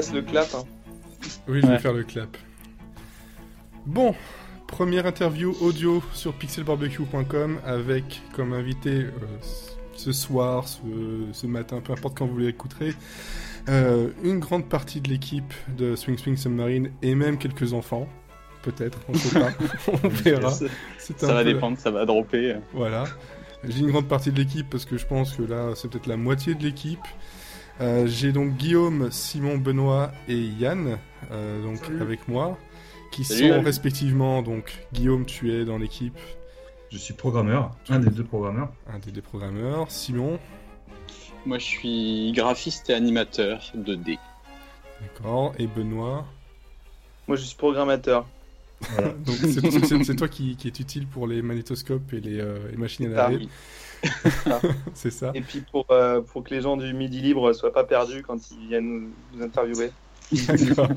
fasse le clap. Hein. Oui, je vais faire le clap. Bon, première interview audio sur pixelbarbecue.com avec comme invité euh, ce soir, ce, matin, peu importe quand vous l'écouterez, euh, une grande partie de l'équipe de Swing Swing Submarine et même quelques enfants. Peut-être, on ne sait pas, on verra. Ça va dépendre, ça va dropper. Voilà. J'ai une grande partie de l'équipe parce que je pense que là, c'est peut-être la moitié de l'équipe. Euh, j'ai donc Guillaume, Simon, Benoît et Yann euh, donc avec moi, qui sont respectivement donc Guillaume, tu es dans l'équipe. Je suis programmeur, un des deux programmeurs. Un des deux programmeurs. Simon. Moi, je suis graphiste et animateur 2D. D'accord. Et Benoît. Moi, je suis programmateur. donc c'est toi qui, qui, est utile pour les magnétoscopes et les, euh, machines à laver. C'est ça. Et puis pour, euh, pour que les gens du Midi Libre soient pas perdus quand ils viennent nous, interviewer. D'accord.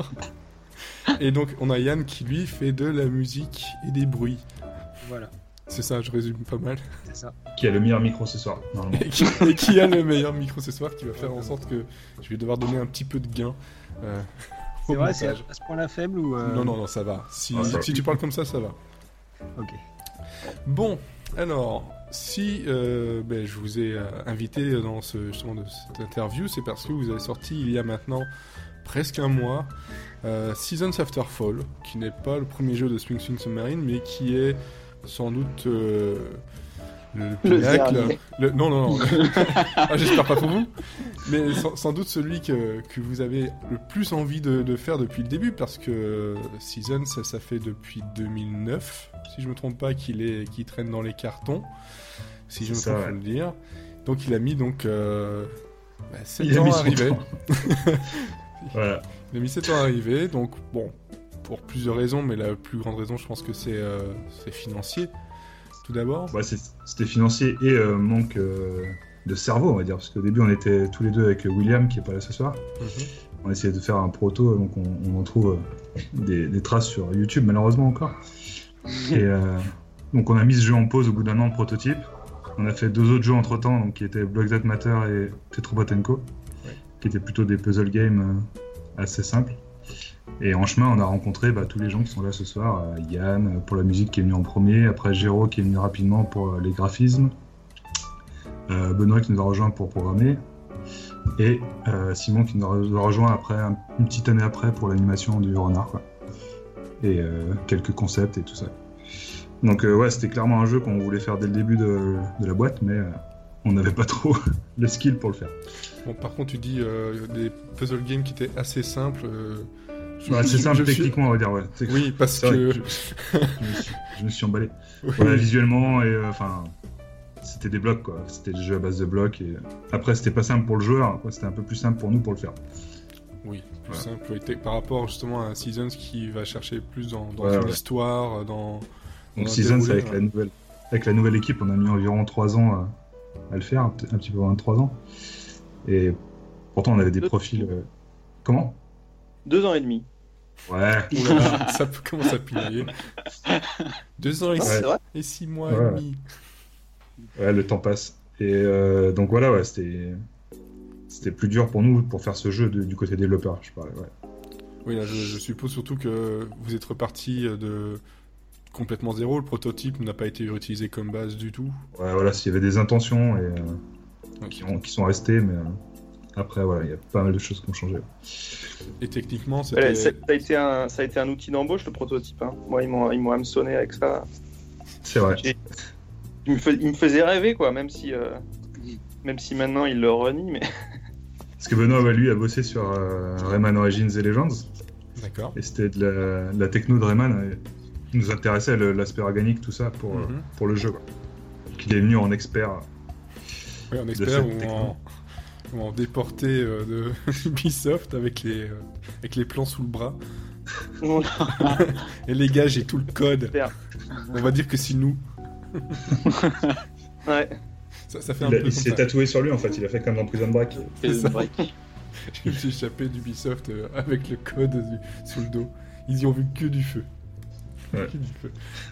Et donc on a Yann qui lui fait de la musique et des bruits. Voilà. C'est ça, je résume pas mal. C'est ça. Qui a le meilleur micro ce soir, normalement. Et qui, a le meilleur micro ce soir, qui va faire en sorte que je vais devoir donner un petit peu de gain. Euh, c'est vrai, c'est à, ce point-là faible ou. Euh, non, non, non, ça va. Si, si tu parles comme ça, ça va. Ok. Bon, alors, si euh, ben, je vous ai euh, invité dans ce, justement de cette interview, c'est parce que vous avez sorti il y a maintenant presque un mois Seasons After Fall, qui n'est pas le premier jeu de Swing Swing Submarine, mais qui est sans doute le pinacle. Non, non, non. Ah, j'espère pas pour vous. Mais sans, doute celui que, que, vous avez le plus envie de, faire depuis le début, parce que Season, ça, ça, fait depuis 2009, si je me trompe pas, qu'il est, qu'il traîne dans les cartons. Si je me trompe, pas le dire. Donc il a mis donc euh, 7 bah, ans à arriver. voilà. Il a mis 7 ans à arriver, donc bon, pour plusieurs raisons, mais la plus grande raison, je pense que c'est euh, financier tout d'abord bah, C'était financier et euh, manque euh, de cerveau, on va dire. Parce qu'au début, on était tous les deux avec William, qui est pas là ce soir. Mhm. On essayait de faire un proto, donc on, en trouve euh, des, traces sur YouTube, malheureusement encore. Et donc on a mis ce jeu en pause au bout d'un an de prototype. On a fait deux autres jeux entre temps, donc, qui étaient Block That Matter et Tetrobotenko, qui étaient plutôt des puzzle games assez simples. Et en chemin, on a rencontré bah, tous les gens qui sont là ce soir. Euh, Yann euh, pour la musique qui est venu en premier, après Géraud qui est venu rapidement pour euh, les graphismes, Benoît qui nous a rejoint pour programmer, et Simon qui nous a rejoint après, une petite année après pour l'animation du renard. Quoi. Et quelques concepts et tout ça. Donc ouais, c'était clairement un jeu qu'on voulait faire dès le début de, la boîte, mais on n'avait pas trop le skill pour le faire. Bon, par contre, tu dis des puzzle games qui étaient assez simples c'est simple techniquement, on va dire, ouais. Oui, parce que. je, me suis, emballé. visuellement, et euh, enfin. C'était des blocs, quoi. C'était des jeux à base de blocs. Et... Après, c'était pas simple pour le joueur, C'était un peu plus simple pour nous pour le faire. Oui, plus simple. Par rapport justement à Seasons qui va chercher plus dans, l'histoire, euh, dans. Donc Seasons, avec la, nouvelle, avec la nouvelle équipe, on a mis environ 3 ans à, le faire, un, petit peu moins de 3 ans. Et pourtant, on avait des profils. Euh, comment? Deux ans et demi. Ouais. ça commence à piller. Deux ans et, six, mois et demi. Ouais, le temps passe. Et euh, donc voilà, ouais, c'était c'était plus dur pour nous pour faire ce jeu du côté développeur, je parlais, ouais. Oui, là, je, suppose surtout que vous êtes reparti de complètement zéro. Le prototype n'a pas été utilisé comme base du tout. Ouais, voilà, s'il y avait des intentions et euh, qui, qui, sont restées, mais euh, après, voilà, il y a pas mal de choses qui ont changé. Et techniquement, ça, ça, a été un, ça a été un outil d'embauche, le prototype. Hein. Moi, ils m'ont, ils m'ont hameçonné avec ça. C'est vrai. Il me, il me, faisait rêver, quoi, même si, euh, même si maintenant il le renie. Mais... Parce que Benoît, lui, a bossé sur euh, Rayman Origins et Legends. D'accord. Et c'était de la, techno de Rayman. qui nous intéressait l'aspect organique, tout ça, pour, mhm. pour le jeu. Quoi. il est venu en expert. Oui, en expert ou en, en déporté euh, de Ubisoft avec les, euh, avec les plans sous le bras. Et les gars, j'ai tout le code. On va dire que c'est nous. ouais. Ça, fait un il, il s'est tatoué sur lui en fait, il a fait comme dans Prison Break. Je me suis échappé d'Ubisoft euh, avec le code sous le dos. Ils y ont vu que du feu.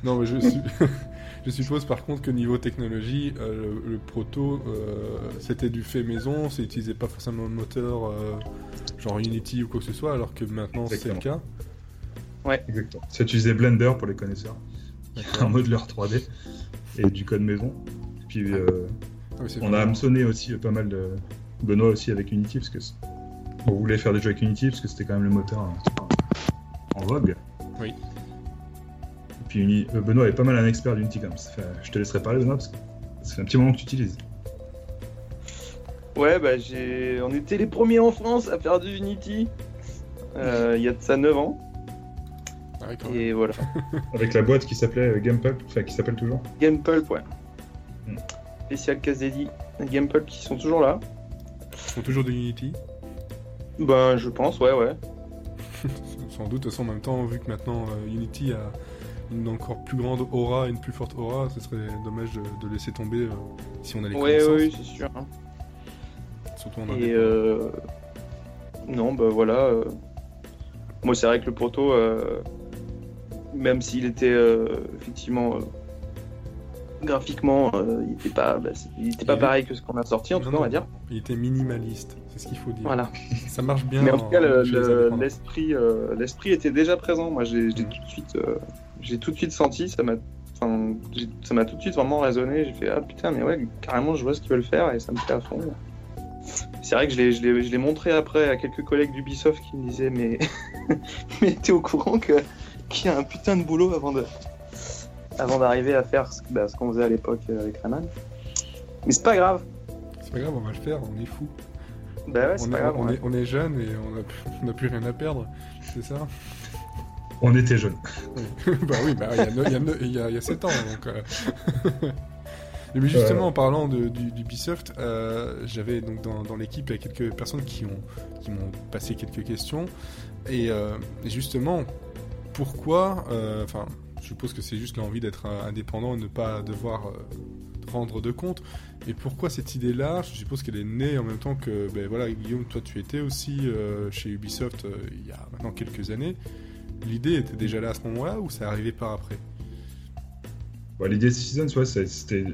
non, mais je, je, suppose par contre que niveau technologie, euh, le, proto, euh, c'était du fait maison, ça n'utilisait pas forcément un moteur euh, genre Unity ou quoi que ce soit, alors que maintenant c'est le cas. Ouais. Exactement. Ça utilisait Blender pour les connaisseurs. Un modeleur 3D et du code maison. Puis ah, on a hameçonné aussi pas mal de. Benoît aussi avec Unity parce que on voulait faire des jeux avec Unity parce que c'était quand même le moteur en vogue. Oui. Puis euh, Benoît est pas mal un expert d'Unity quand même. Je te laisserai parler Benoît parce que ça fait un petit moment que tu utilises. Ouais, bah j'ai. On était les premiers en France à faire du Unity. Euh, il y a de ça 9 ans. Et voilà. Avec la boîte qui s'appelait euh, Gamepulp, enfin qui s'appelle toujours Gamepulp, ouais. Hmm. Spécial Casedi, Gamepulp qui sont toujours là. Ils font toujours de Unity Ben, je pense, ouais, ouais. Sans doute, de toute façon, en même temps, vu que maintenant Unity a une encore plus grande aura, une plus forte aura, ce serait dommage de, laisser tomber euh, si on a les ouais, Oui, c'est sûr. Hein. Surtout en Et euh... Non, bah voilà. Euh, moi, c'est vrai que le proto, euh, même s'il était effectivement graphiquement, il n'était pas, bah, il était pas pareil que ce qu'on a sorti, en tout cas, on va dire. Il était minimaliste, c'est ce qu'il faut dire. Voilà. Ça marche bien. Mais en, tout cas, l'esprit, l'esprit était déjà présent. Moi, j'ai tout de suite j'ai tout de suite senti, ça m'a ça m'a tout de suite vraiment résonné. J'ai fait ah putain, mais ouais, carrément, je vois ce qu'ils veulent faire et ça me fait à fond. C'est vrai que je l'ai montré après à quelques collègues d'Ubisoft qui me disaient mais mais t'es au courant que qu'il y a un putain de boulot avant de avant d'arriver à faire ce, bah, qu'on faisait à l'époque avec Rayman. Mais c'est pas grave. C'est pas grave, on va le faire, on est fou. Bah ouais, c'est pas grave. On, est, on est jeune et on n'a plus rien à perdre, c'est ça? On était jeunes. bah oui, bah, il y, a 7 ans. Donc, euh. Mais justement, en parlant d'Ubisoft, euh, j'avais donc dans, l'équipe quelques personnes qui m'ont qui passé quelques questions. Et euh, justement, pourquoi Enfin, je suppose que c'est juste l'envie d'être indépendant et ne pas devoir rendre de compte. Et pourquoi cette idée-là? Je suppose qu'elle est née en même temps que, ben voilà, Guillaume, toi tu étais aussi chez Ubisoft il y a maintenant quelques années. L'idée était déjà là à ce moment-là ou ça arrivait par après? Bah, L'idée de Citizens, c'était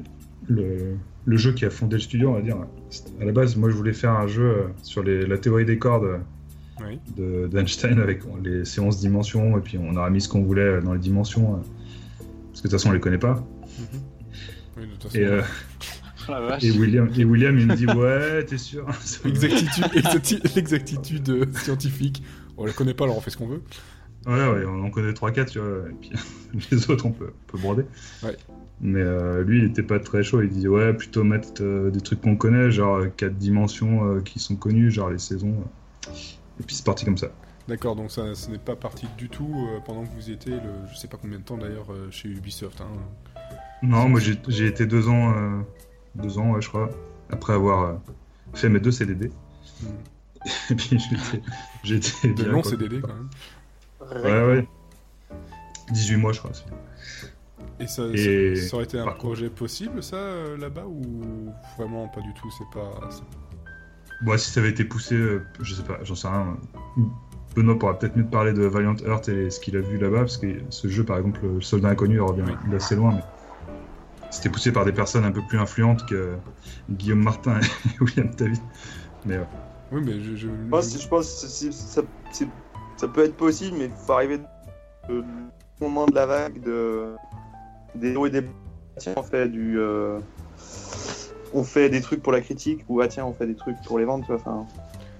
le, jeu qui a fondé le studio, on va dire. À la base, moi je voulais faire un jeu euh, sur la théorie des cordes d'Einstein avec les séances dimensions et puis on a mis ce qu'on voulait dans les dimensions euh, parce que de toute façon on les connaît pas. et, euh, et, William, et William il me dit ouais t'es sûr l'exactitude scientifique on les connaît pas alors on fait ce qu'on veut Ouais, ouais, on en connaît 3-4, tu vois, et puis les autres, on peut, on peut broder. Ouais. Mais euh, lui, il était pas très chaud, il disait, ouais, plutôt mettre euh, des trucs qu'on connaît, genre 4 dimensions euh, qui sont connues, genre les saisons. Et puis c'est parti comme ça. D'accord, donc ça, ce n'est pas parti du tout pendant que vous étiez, le, je sais pas combien de temps d'ailleurs, chez Ubisoft. Hein. Non, moi j'ai été deux ans, deux ans, je crois, après avoir fait mes deux CDD. Hmm. et puis j'ai été. De longs CDD quand même. Ouais, ouais. 18 mois, je crois. Et ça, ça, aurait été un projet possible, ça, euh, là-bas, ou vraiment pas du tout C'est pas. Bon, si ça avait été poussé, euh, je sais pas, j'en sais rien. Benoît pourra peut-être mieux te parler de Valiant Earth et ce qu'il a vu là-bas, parce que ce jeu, par exemple, le Soldat Inconnu, revient assez loin, mais c'était poussé par des personnes un peu plus influentes que Guillaume Martin et William David. Mais, Oui, mais je. Je, je pense, je pense que c'est ça peut être possible, mais il faut arriver au moment de la vague de des hauts et des on fait du, euh, on fait des trucs pour la critique ou ah tiens, on fait des trucs pour les ventes. Enfin.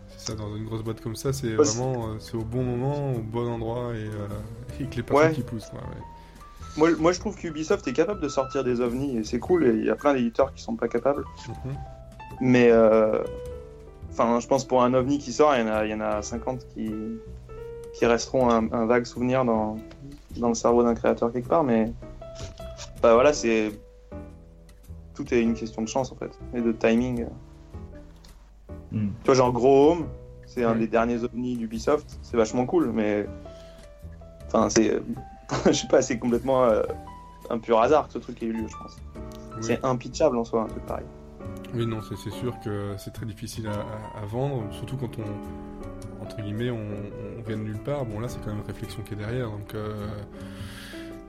C'est ça, dans une grosse boîte comme ça, c'est vraiment euh, c'est au bon moment, au bon endroit et, euh, que les personnes qui poussent. Moi, moi, je trouve qu'Ubisoft est capable de sortir des ovnis et c'est cool. Et il y a plein d'éditeurs qui sont pas capables. Mhm. Mais enfin, je pense pour un ovni qui sort, il y en a, il y en a 50 qui qui resteront un, vague souvenir dans, dans le cerveau d'un créateur quelque part, mais bah voilà, c'est tout est une question de chance en fait et de timing. Hmm. Tu vois, genre Gros Home, c'est un des derniers ovnis d'Ubisoft, c'est vachement cool, mais enfin c'est, je sais pas, c'est complètement euh, un pur hasard que ce truc ait eu lieu, je pense. C'est impitchable en soi un truc pareil. Oui, non, c'est sûr que c'est très difficile à, à, vendre, surtout quand on, entre guillemets, on, vient de nulle part. Bon, là, c'est quand même une réflexion qui est derrière. Donc, euh,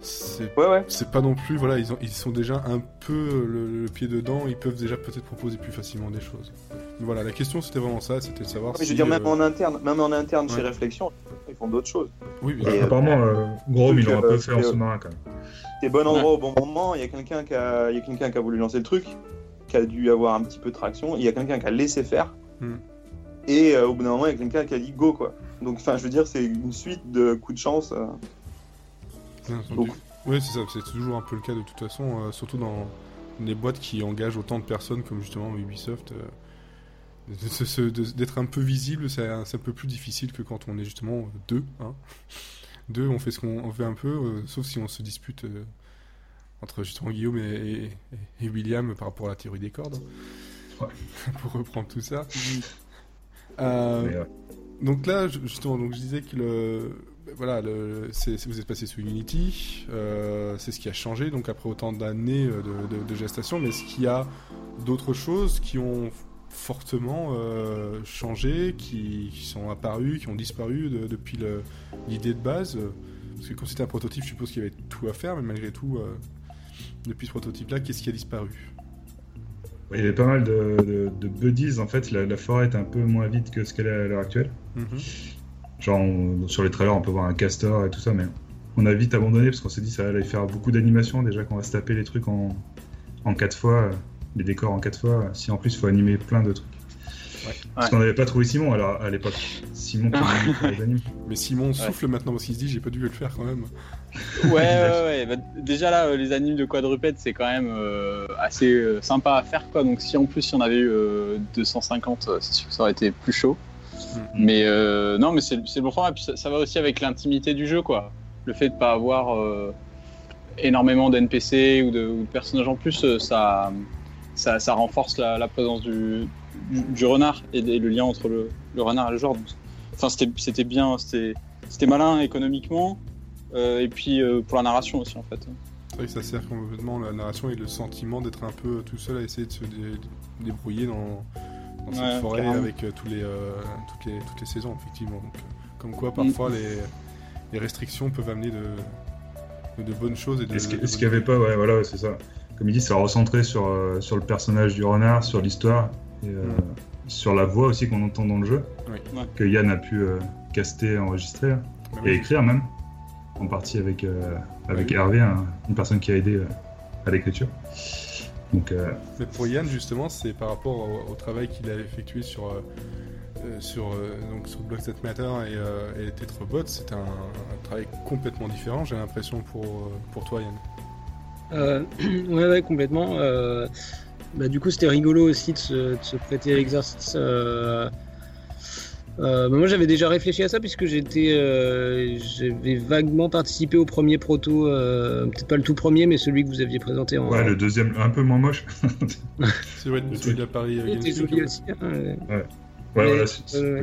c'est Ouais, ouais. c'est pas non plus voilà ils, ont, ils sont déjà un peu le, le pied dedans ils peuvent déjà peut-être proposer plus facilement des choses mais voilà la question c'était vraiment ça c'était de savoir Mais je veux dire, même euh, en interne, même en interne chez. Réflexion, ils font d'autres choses. oui bien Bah. Et- apparemment, euh, ils l'ont un euh, peu fait en que- sous-marin quand même. T'es bon endroit au bon moment, il y a quelqu'un qui a, il y a quelqu'un qui a voulu lancer le truc, qui a dû avoir un petit peu de traction, il y a quelqu'un qui a laissé faire, Hmm. et euh, au bout d'un moment, il y a quelqu'un qui a dit go, quoi. Donc, enfin, je veux dire, c'est une suite de coups de chance. Bien entendu. Donc- Oui, c'est ça, c'est toujours un peu le cas de toute façon, euh, surtout dans des boîtes qui engagent autant de personnes comme justement Ubisoft. euh, D'être un peu visible, c'est un, peu plus difficile que quand on est justement deux. Hein. Deux, on fait ce qu'on on fait un peu, euh, sauf si on se dispute entre justement Guillaume et, et- et William par rapport à la théorie des cordes. Ouais. Pour reprendre tout ça. Mais, donc là, justement, donc je disais que le, voilà, le, vous êtes passé sous Unity, euh, c'est ce qui a changé. Donc après autant d'années euh, de, de- de gestation, mais est-ce qu'il y a d'autres choses qui ont fortement euh, changé, qui, qui sont apparues, qui ont disparu de- depuis l'idée de base? Parce que quand c'était un prototype, je suppose qu'il y avait tout à faire, mais malgré tout, euh, depuis ce prototype-là, qu'est-ce qui a disparu? Il y avait pas mal de, de- de buddies. En fait, la, la forêt est un peu moins vide que ce qu'elle est à l'heure actuelle. Mhm. Genre, on- sur les trailers, on peut voir un castor et tout ça, mais on a vite abandonné parce qu'on s'est dit ça allait faire beaucoup d'animation. Déjà qu'on va se taper les trucs en, en 4 fois, euh, les décors en 4 fois. Si en plus, il faut animer plein de trucs. Parce Ouais. qu'on n'avait pas trouvé Simon alors, à l'époque. Simon qui les animes. Mais Simon souffle maintenant parce qu'il se dit j'ai pas dû le faire quand même. Ouais, ouais, ouais. Bah, déjà là, euh, les animes de quadrupède, c'est quand même euh, assez euh, sympa à faire, quoi. Donc si en plus il y en avait eu euh, 250, euh, c'est sûr que ça aurait été plus chaud. Mais euh, non, mais c'est le bon format. Puis ça, va aussi avec l'intimité du jeu, quoi. Le fait de pas avoir euh, énormément d'NPC ou de, personnages en plus, euh, ça, ça, ça renforce la, présence du, du, renard et, le lien entre le, le renard et le joueur. Enfin, c'était bien, c'était malin économiquement. et puis pour la narration aussi en fait. C'est vrai que ça sert complètement la narration et le sentiment d'être un peu tout seul à essayer de se dé- débrouiller dans, dans cette Ouais, forêt carrément. avec euh, tous les, euh, toutes, les, toutes les saisons, effectivement. Donc, euh, comme quoi, parfois, les, les restrictions peuvent amener de, de, de bonnes choses et de. Est-ce de est-ce qu'il y avait pas, ouais, voilà, c'est ça. Comme il dit, ça recentrait sur, euh, sur le personnage du renard, sur l'histoire, et euh, Mm. sur la voix aussi qu'on entend dans le jeu, Oui. Ouais. que Yann a pu euh, caster, enregistrer hein, Bah et oui. écrire même, en partie avec, euh, avec Oui. Hervé, un- une personne qui a aidé euh, à l'écriture. Donc, euh, Mais pour Yann, justement, c'est par rapport au, au travail qu'il a effectué sur, euh, euh, sur, euh, donc sur That Matter et, euh, et Tetrabot, c'était un, un travail complètement différent, j'ai l'impression, pour, pour toi, Yann. Euh, ouais, ouais, complètement. Euh, bah, du coup, c'était rigolo aussi de se, de se prêter à l'exercice. Euh, moi, j'avais déjà réfléchi à ça puisque j'étais, euh, j'avais vaguement participé au premier proto, euh, peut-être pas le tout premier, mais celui que vous aviez présenté en. ouais, le deuxième, un peu moins moche. C'est vrai, celui de. Paris joli aussi. hein. Ouais, Mais- voilà, c'est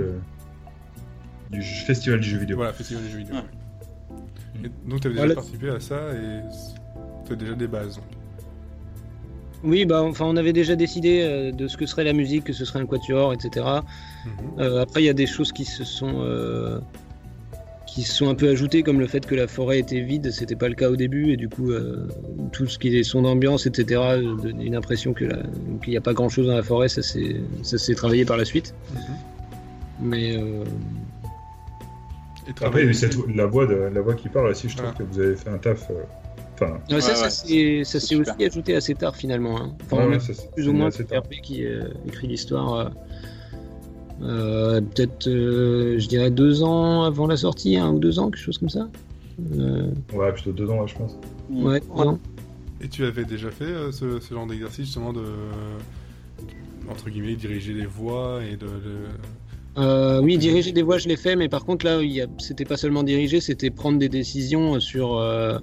du festival du jeu vidéo. Voilà, festival des jeux vidéo. Ouais. ouais. Et donc tu avais déjà Voilà. participé à ça et tu as déjà des bases. donc. Oui, bah, enfin, on avait déjà décidé euh, de ce que serait la musique, que ce serait un quatuor, etc. Mhm. Euh, après, il y a des choses qui se sont euh, qui se sont un peu ajoutées, comme le fait que la forêt était vide, c'était pas le cas au début, et du coup, euh, tout ce qui est son d'ambiance, etc., donnait une impression que qu'il n'y a pas grand chose dans la forêt, ça s'est travaillé par la suite. Mhm. Mais euh, Et Après, il y a cette, la, voix de, la voix qui parle aussi, je trouve que vous avez fait un taf. euh, Enfin, ouais, ça, Ouais, ça ouais, s'est super. aussi ajouté assez tard finalement. hein. Enfin, on a ça, plus ou moins c'est. RP qui euh, écrit l'histoire. euh, euh, Peut-être, euh, je dirais deux ans avant la sortie, un ou deux ans, quelque chose comme ça. Euh, Ouais, plutôt deux ans, je pense. ouais, deux ans. Et tu avais déjà fait euh, ce, ce genre d'exercice justement de entre guillemets diriger les voix et de, de- Euh, oui, diriger des voix, je l'ai fait, mais par contre là, il y a- c'était pas seulement diriger, c'était prendre des décisions sur euh,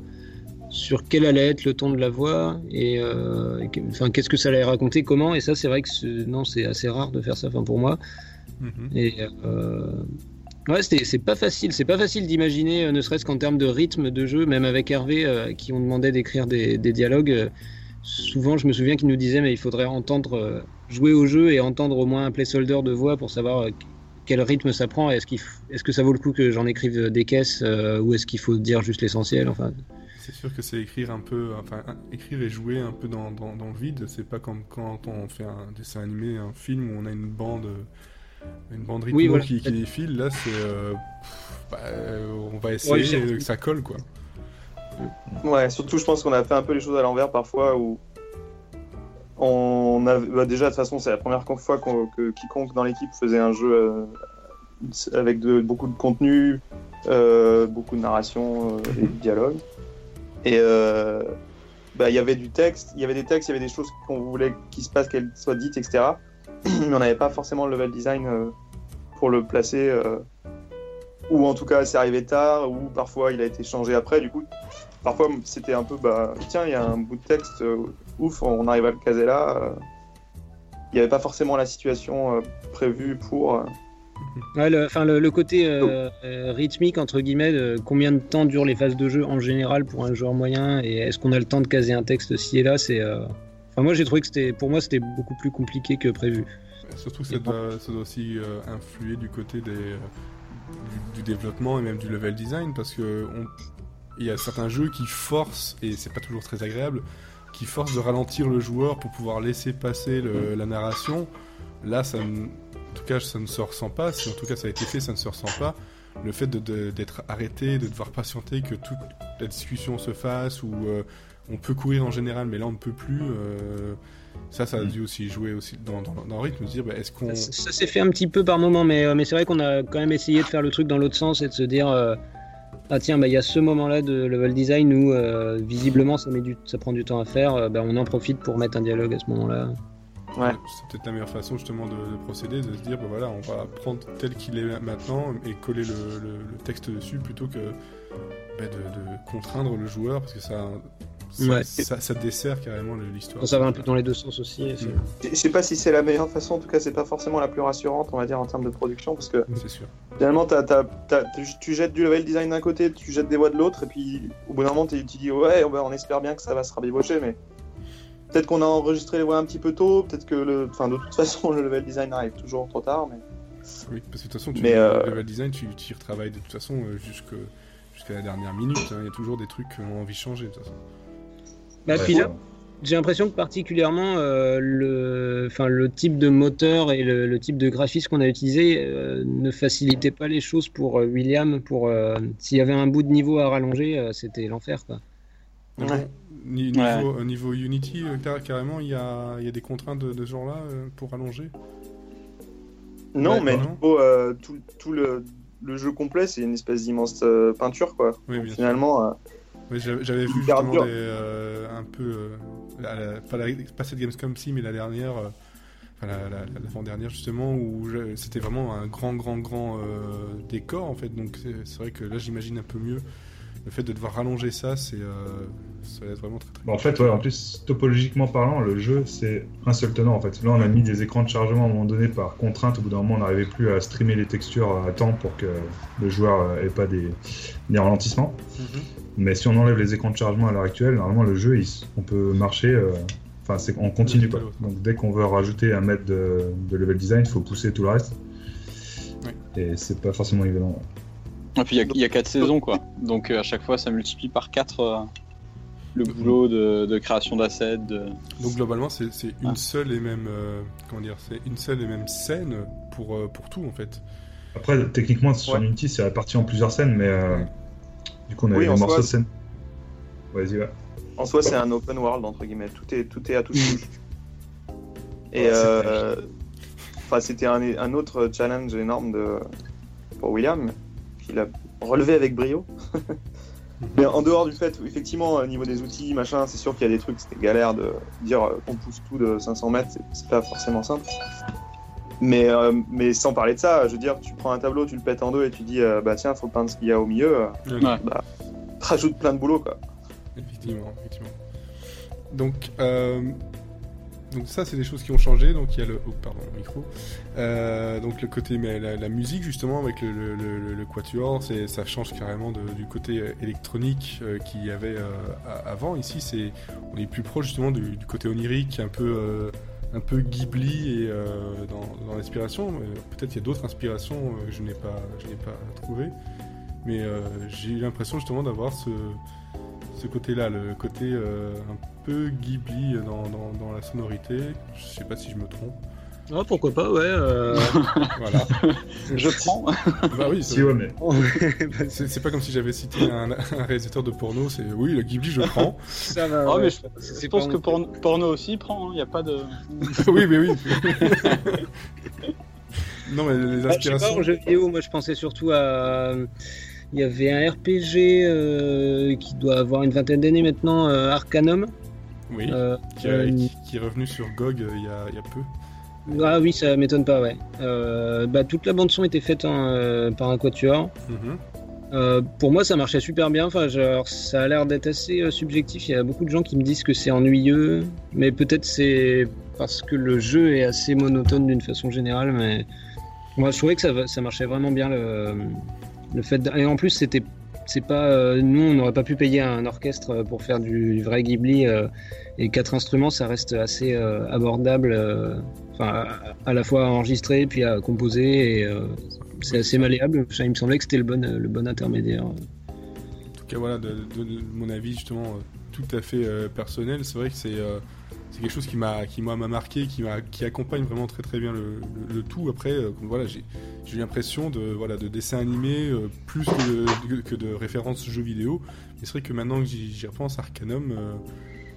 sur quel allait être le ton de la voix et, euh, et que- enfin qu'est-ce que ça allait raconter, comment. Et ça, c'est vrai que ce- non, c'est assez rare de faire ça, enfin pour moi. Mhm. Et euh, ouais, c'est pas facile, c'est pas facile d'imaginer, euh, ne serait-ce qu'en termes de rythme de jeu, même avec Hervé, euh, qui on demandait d'écrire des, des dialogues. souvent, je me souviens qu'il nous disait, mais il faudrait entendre jouer au jeu et entendre au moins un placeholder de voix pour savoir quel rythme ça prend. Est-ce qu'il f- est-ce que ça vaut le coup que j'en écrive des caisses euh, ou est-ce qu'il faut dire juste l'essentiel Enfin, C'est sûr que c'est écrire un peu, enfin écrire et jouer un peu dans, dans, le vide. C'est pas comme quand on fait un dessin animé, un film où on a une bande, une bande rythmique qui, qui, défile. Là, c'est, bah, on va essayer que ça colle quoi. Ouais, surtout je pense qu'on a fait un peu les choses à l'envers parfois où on a bah, déjà de toute façon c'est la première fois que quiconque dans l'équipe faisait un jeu euh, avec de, beaucoup de contenu, euh, beaucoup de narration euh, et de dialogue. Et bah, il y avait du texte, il y avait des textes, il y avait des choses qu'on voulait qu'il se passe, qu'elles soient dites, etc. On n'avait pas forcément le level design pour le placer ou en tout cas c'est arrivé tard, ou parfois il a été changé après. Du coup, parfois c'était un peu, bah tiens, il y a un bout de texte, euh, ouf, on arrive à le caser là. Euh. Il n'y avait pas forcément la situation euh, prévue pour. Ouais, le, côté rythmique, entre guillemets, combien de temps durent les phases de jeu en général pour un joueur moyen et est-ce qu'on a le temps de caser un texte ci et là c'est, enfin, Moi j'ai trouvé que c'était, pour moi c'était beaucoup plus compliqué que prévu. Surtout que ça doit, ça doit, aussi influer du côté des, du, développement et même du level design parce que il y a certains jeux qui forcent, et c'est pas toujours très agréable, qui forcent de ralentir le joueur pour pouvoir laisser passer la narration. Là, ça en tout cas, ça ne se ressent pas. Si en tout cas ça a été fait, ça ne se ressent pas. Le fait d'être arrêté, de devoir patienter que toute la discussion se fasse, ou euh, on peut courir en général, mais là on ne peut plus. Euh, ça, ça a mm. dû aussi jouer aussi dans, dans, le rythme, se dire bah, est-ce qu'on. Ça, s'est fait un petit peu par moment, mais, euh, mais c'est vrai qu'on a quand même essayé de faire le truc dans l'autre sens et de se dire euh, ah tiens, bah, il y a ce moment-là de level design où euh, visiblement ça, met du, ça prend du temps à faire, bah, on en profite pour mettre un dialogue à ce moment-là. Ouais. C'est peut-être la meilleure façon justement de, procéder, de se dire bah, voilà, on va prendre tel qu'il est maintenant et coller le, le, texte dessus plutôt que bah, de, de, contraindre le joueur parce que ça ça, dessert carrément l'histoire. Ça va un peu dans les deux sens aussi. Je sais pas si c'est la meilleure façon, en tout cas, c'est pas forcément la plus rassurante, on va dire, en termes de production, parce que sûr. finalement, tu jettes du level design d'un côté, tu jettes des voix de l'autre, et puis au bout d'un moment, tu dis ouais, on espère bien que ça va se rabibocher, mais peut-être qu'on a enregistré les voix un petit peu tôt, peut-être que le... enfin, de toute façon, le level design arrive toujours trop tard, mais. Oui, parce que de toute façon, tu mais euh, le level design, tu, tu y retravailles de toute façon euh, jusqu'à la dernière minute. Hein. Il y a toujours des trucs qui ont envie de changer de toute façon. Bah, puis là, j'ai l'impression que particulièrement euh, le, enfin, le type de moteur et le, type de graphisme qu'on a utilisé euh, ne facilitait pas les choses pour euh, William. Pour s'il y avait un bout de niveau à rallonger, c'était l'enfer quoi. Ouais. Niveau, niveau, Unity, carrément, il y a, y a, des contraintes de, ce genre-là pour rallonger? Non, mais tout, tout le, le, jeu complet, c'est une espèce d'immense peinture quoi. finalement. J'avais vu justement euh, un peu, euh, pas, la, pas, cette Gamescom si, mais la dernière, euh, enfin l'avant-dernière justement, où c'était vraiment un grand, grand, grand décor en fait. Donc c'est vrai que là j'imagine un peu mieux le fait de devoir rallonger ça, c'est ça va être vraiment très très. en fait, ouais, en plus topologiquement parlant, le jeu c'est un seul tenant en fait. Là, on a mis des écrans de chargement à un moment donné par contrainte. Au bout d'un moment, on n'arrivait plus à streamer les textures à temps pour que le joueur ait pas des, des ralentissements. Mhm. Mais si on enlève les écrans de chargement à l'heure actuelle, normalement le jeu, on peut marcher. Euh, enfin, c'est on continue pas. Donc dès qu'on veut rajouter un mètre de, level design, il faut pousser tout le reste. Et c'est pas forcément évident. Et puis il y, a 4 saisons quoi. Donc euh, à chaque fois ça multiplie par 4 euh, le boulot de, création d'assets. Donc globalement c'est une ah. seule et même comment dire c'est une seule et même scène pour pour tout en fait. Après techniquement sur Unity c'est réparti en plusieurs scènes mais du coup, on a oui, un morceau de scène. Vas-y, va. En soi, c'est un open world, entre guillemets. Tout est, tout est à tout touche. Et euh, enfin, c'était un, un, autre challenge énorme de, pour William, qu'il a relevé avec brio. Mais en dehors du fait, effectivement, au niveau des outils, machin, c'est sûr qu'il y a des trucs, c'était galère de dire qu'on pousse tout de 500 mètres, c'est pas forcément simple. Mais, euh, mais sans parler de ça, je veux dire, tu prends un tableau, tu le pètes en deux et tu dis, euh, bah tiens, faut peindre ce qu'il y a au milieu. Ouais. Bah, rajoute plein de boulot, quoi. Effectivement, effectivement. Donc, euh, donc ça, c'est des choses qui ont changé. Donc il y a le, oh, pardon, le micro. donc le côté, mais la, musique justement avec le, le, le, quatuor, c'est, ça change carrément du côté électronique qu'il y avait avant. Ici, c'est, on est plus proche justement du, du côté onirique, un peu un peu Ghibli et, euh, dans, l'inspiration. Peut-être qu'il y a d'autres inspirations euh, que je n'ai pas, pas trouvées. Mais euh, j'ai eu l'impression justement d'avoir ce, côté-là, le côté un peu Ghibli dans, dans, la sonorité. Je sais pas si je me trompe. Ah, pourquoi pas, ouais. Euh. voilà. Je prends. bah oui, si, ouais, mais. c'est pas comme si j'avais cité un, réalisateur de porno, c'est oui, le Ghibli, je prends. Ça va. Oh, mais je, pense que porno, aussi prend, il hein, n'y a pas de. oui, mais oui. non, mais les inspirations. Bah, je sais pas, en jeu vidéo, moi je pensais surtout à. Il y avait un RPG euh, qui doit avoir une vingtaine d'années maintenant, euh, Arcanum. Oui, qui, est revenu sur GOG il y a peu. Ah oui, ça m'étonne pas, ouais. Euh, bah, toute la bande-son était faite hein, euh, par un quatuor. Mhm. Euh, pour moi, ça marchait super bien. Enfin, genre, ça a l'air d'être assez subjectif. Il y a beaucoup de gens qui me disent que c'est ennuyeux, mais peut-être c'est parce que le jeu est assez monotone d'une façon générale. Mais moi, je trouvais que ça, ça marchait vraiment bien le, le fait. Et en plus, c'était c'est pas nous on n'aurait pas pu payer un orchestre pour faire du, vrai Ghibli et quatre instruments ça reste assez abordable enfin, à la fois à enregistrer puis à composer. Et euh, c'est assez malléable. il me semblait que c'était le bon, le bon intermédiaire. En tout cas, voilà, de, mon avis justement euh, tout à fait euh, personnel, c'est vrai que c'est c'est quelque chose qui m'a qui m'a marqué, qui m'a qui accompagne vraiment très très bien le, tout. Après, voilà, j'ai eu l'impression de voilà de dessin animé plus que de, que de références jeux vidéo. Mais c'est vrai que maintenant que j'y repense, Arcanum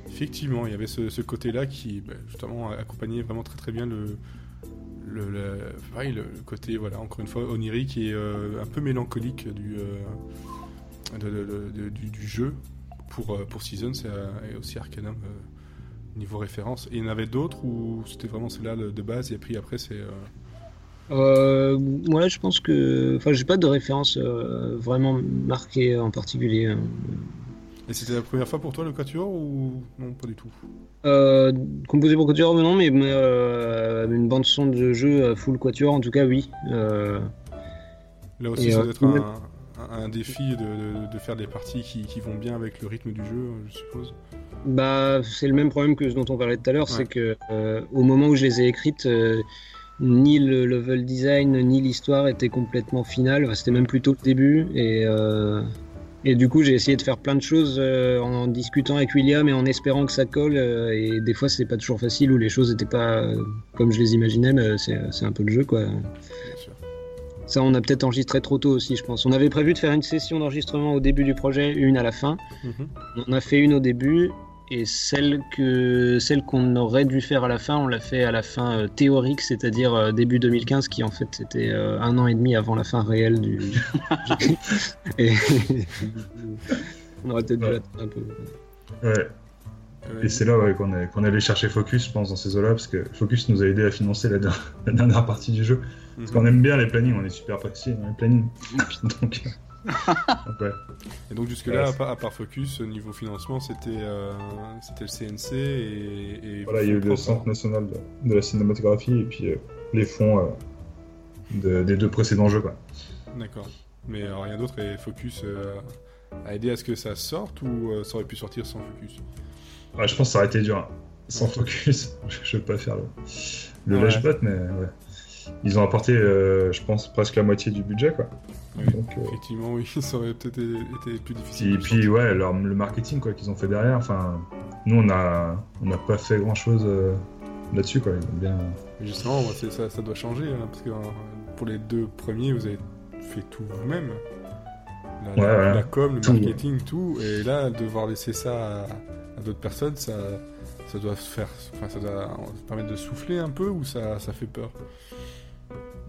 Effectivement, il y avait ce, côté-là qui, bah, justement, accompagnait vraiment très très bien le, le, côté, voilà, encore une fois, onirique et euh, un peu mélancolique du, euh, du, jeu pour, euh, pour Seasons et, aussi Arcanum niveau référence. Et il y en avait d'autres ou c'était vraiment celle-là de base et puis après c'est. Euh, ouais, je pense que. Enfin, j'ai pas de référence vraiment marquée en particulier. Hein. Et c'était la première fois pour toi le Quatuor ou non, pas du tout? Euh, Composé pour Quatuor, non, mais euh, une bande-son de jeu full Quatuor, en tout cas, oui. Euh, Là aussi, ça doit être un, un, défi de, de, faire des parties qui, qui, vont bien avec le rythme du jeu, je suppose. Bah, c'est le même problème que ce dont on parlait tout à l'heure, c'est que au moment où je les ai écrites, ni le level design ni l'histoire étaient complètement finales. C'était même plutôt le début et et du coup, j'ai essayé de faire plein de choses euh, en discutant avec William et en espérant que ça colle. Euh, et des fois, c'est pas toujours facile ou les choses n'étaient pas euh, comme je les imaginais, mais c'est un peu le jeu, quoi. Ça, on a peut-être enregistré trop tôt aussi, je pense. On avait prévu de faire une session d'enregistrement au début du projet, une à la fin. Mhm. On a fait une au début et celle que celle qu'on aurait dû faire à la fin, on l'a fait à la fin euh, théorique, c'est-à-dire euh, début 2015, qui en fait c'était euh, un an et demi avant la fin réelle du. et on aurait peut-être dû l'attendre un peu. Ouais. Et c'est là qu'on est, qu'on allait chercher Focus, je pense, dans ces eaux-là, parce que Focus nous a aidé à financer la, dernière partie du jeu. Parce qu'on aime bien les plannings, on est super précis dans les plannings. Donc, Et donc jusque-là, à, part Focus, niveau financement, c'était euh, le CNC et, Voilà, il y a eu le Centre national de, la cinématographie et puis euh, les fonds euh, des deux précédents jeux. D'accord. Mais rien d'autre et Focus a aidé à ce que ça sorte ou ça aurait pu sortir sans Focus? Je pense que ça aurait été dur. Hein. Sans Focus, je ne veux pas faire le, le ouais. mais ouais. Ils ont apporté, je pense, presque la moitié du budget. quoi. Donc, euh, Effectivement, oui, ça aurait peut-être été plus difficile. Et puis, ouais, le marketing quoi qu'ils ont fait derrière. Enfin, nous, on a, on n'a pas fait grand chose euh, là-dessus, quoi. bien. Justement, ça, ça, doit changer, hein, parce que euh, pour les deux premiers, vous avez fait tout vous-même. La, com, le marketing, tout. Et là, devoir laisser ça à, d'autres personnes, ça, ça doit faire, enfin, ça doit permettre de souffler un peu ou ça, ça fait peur?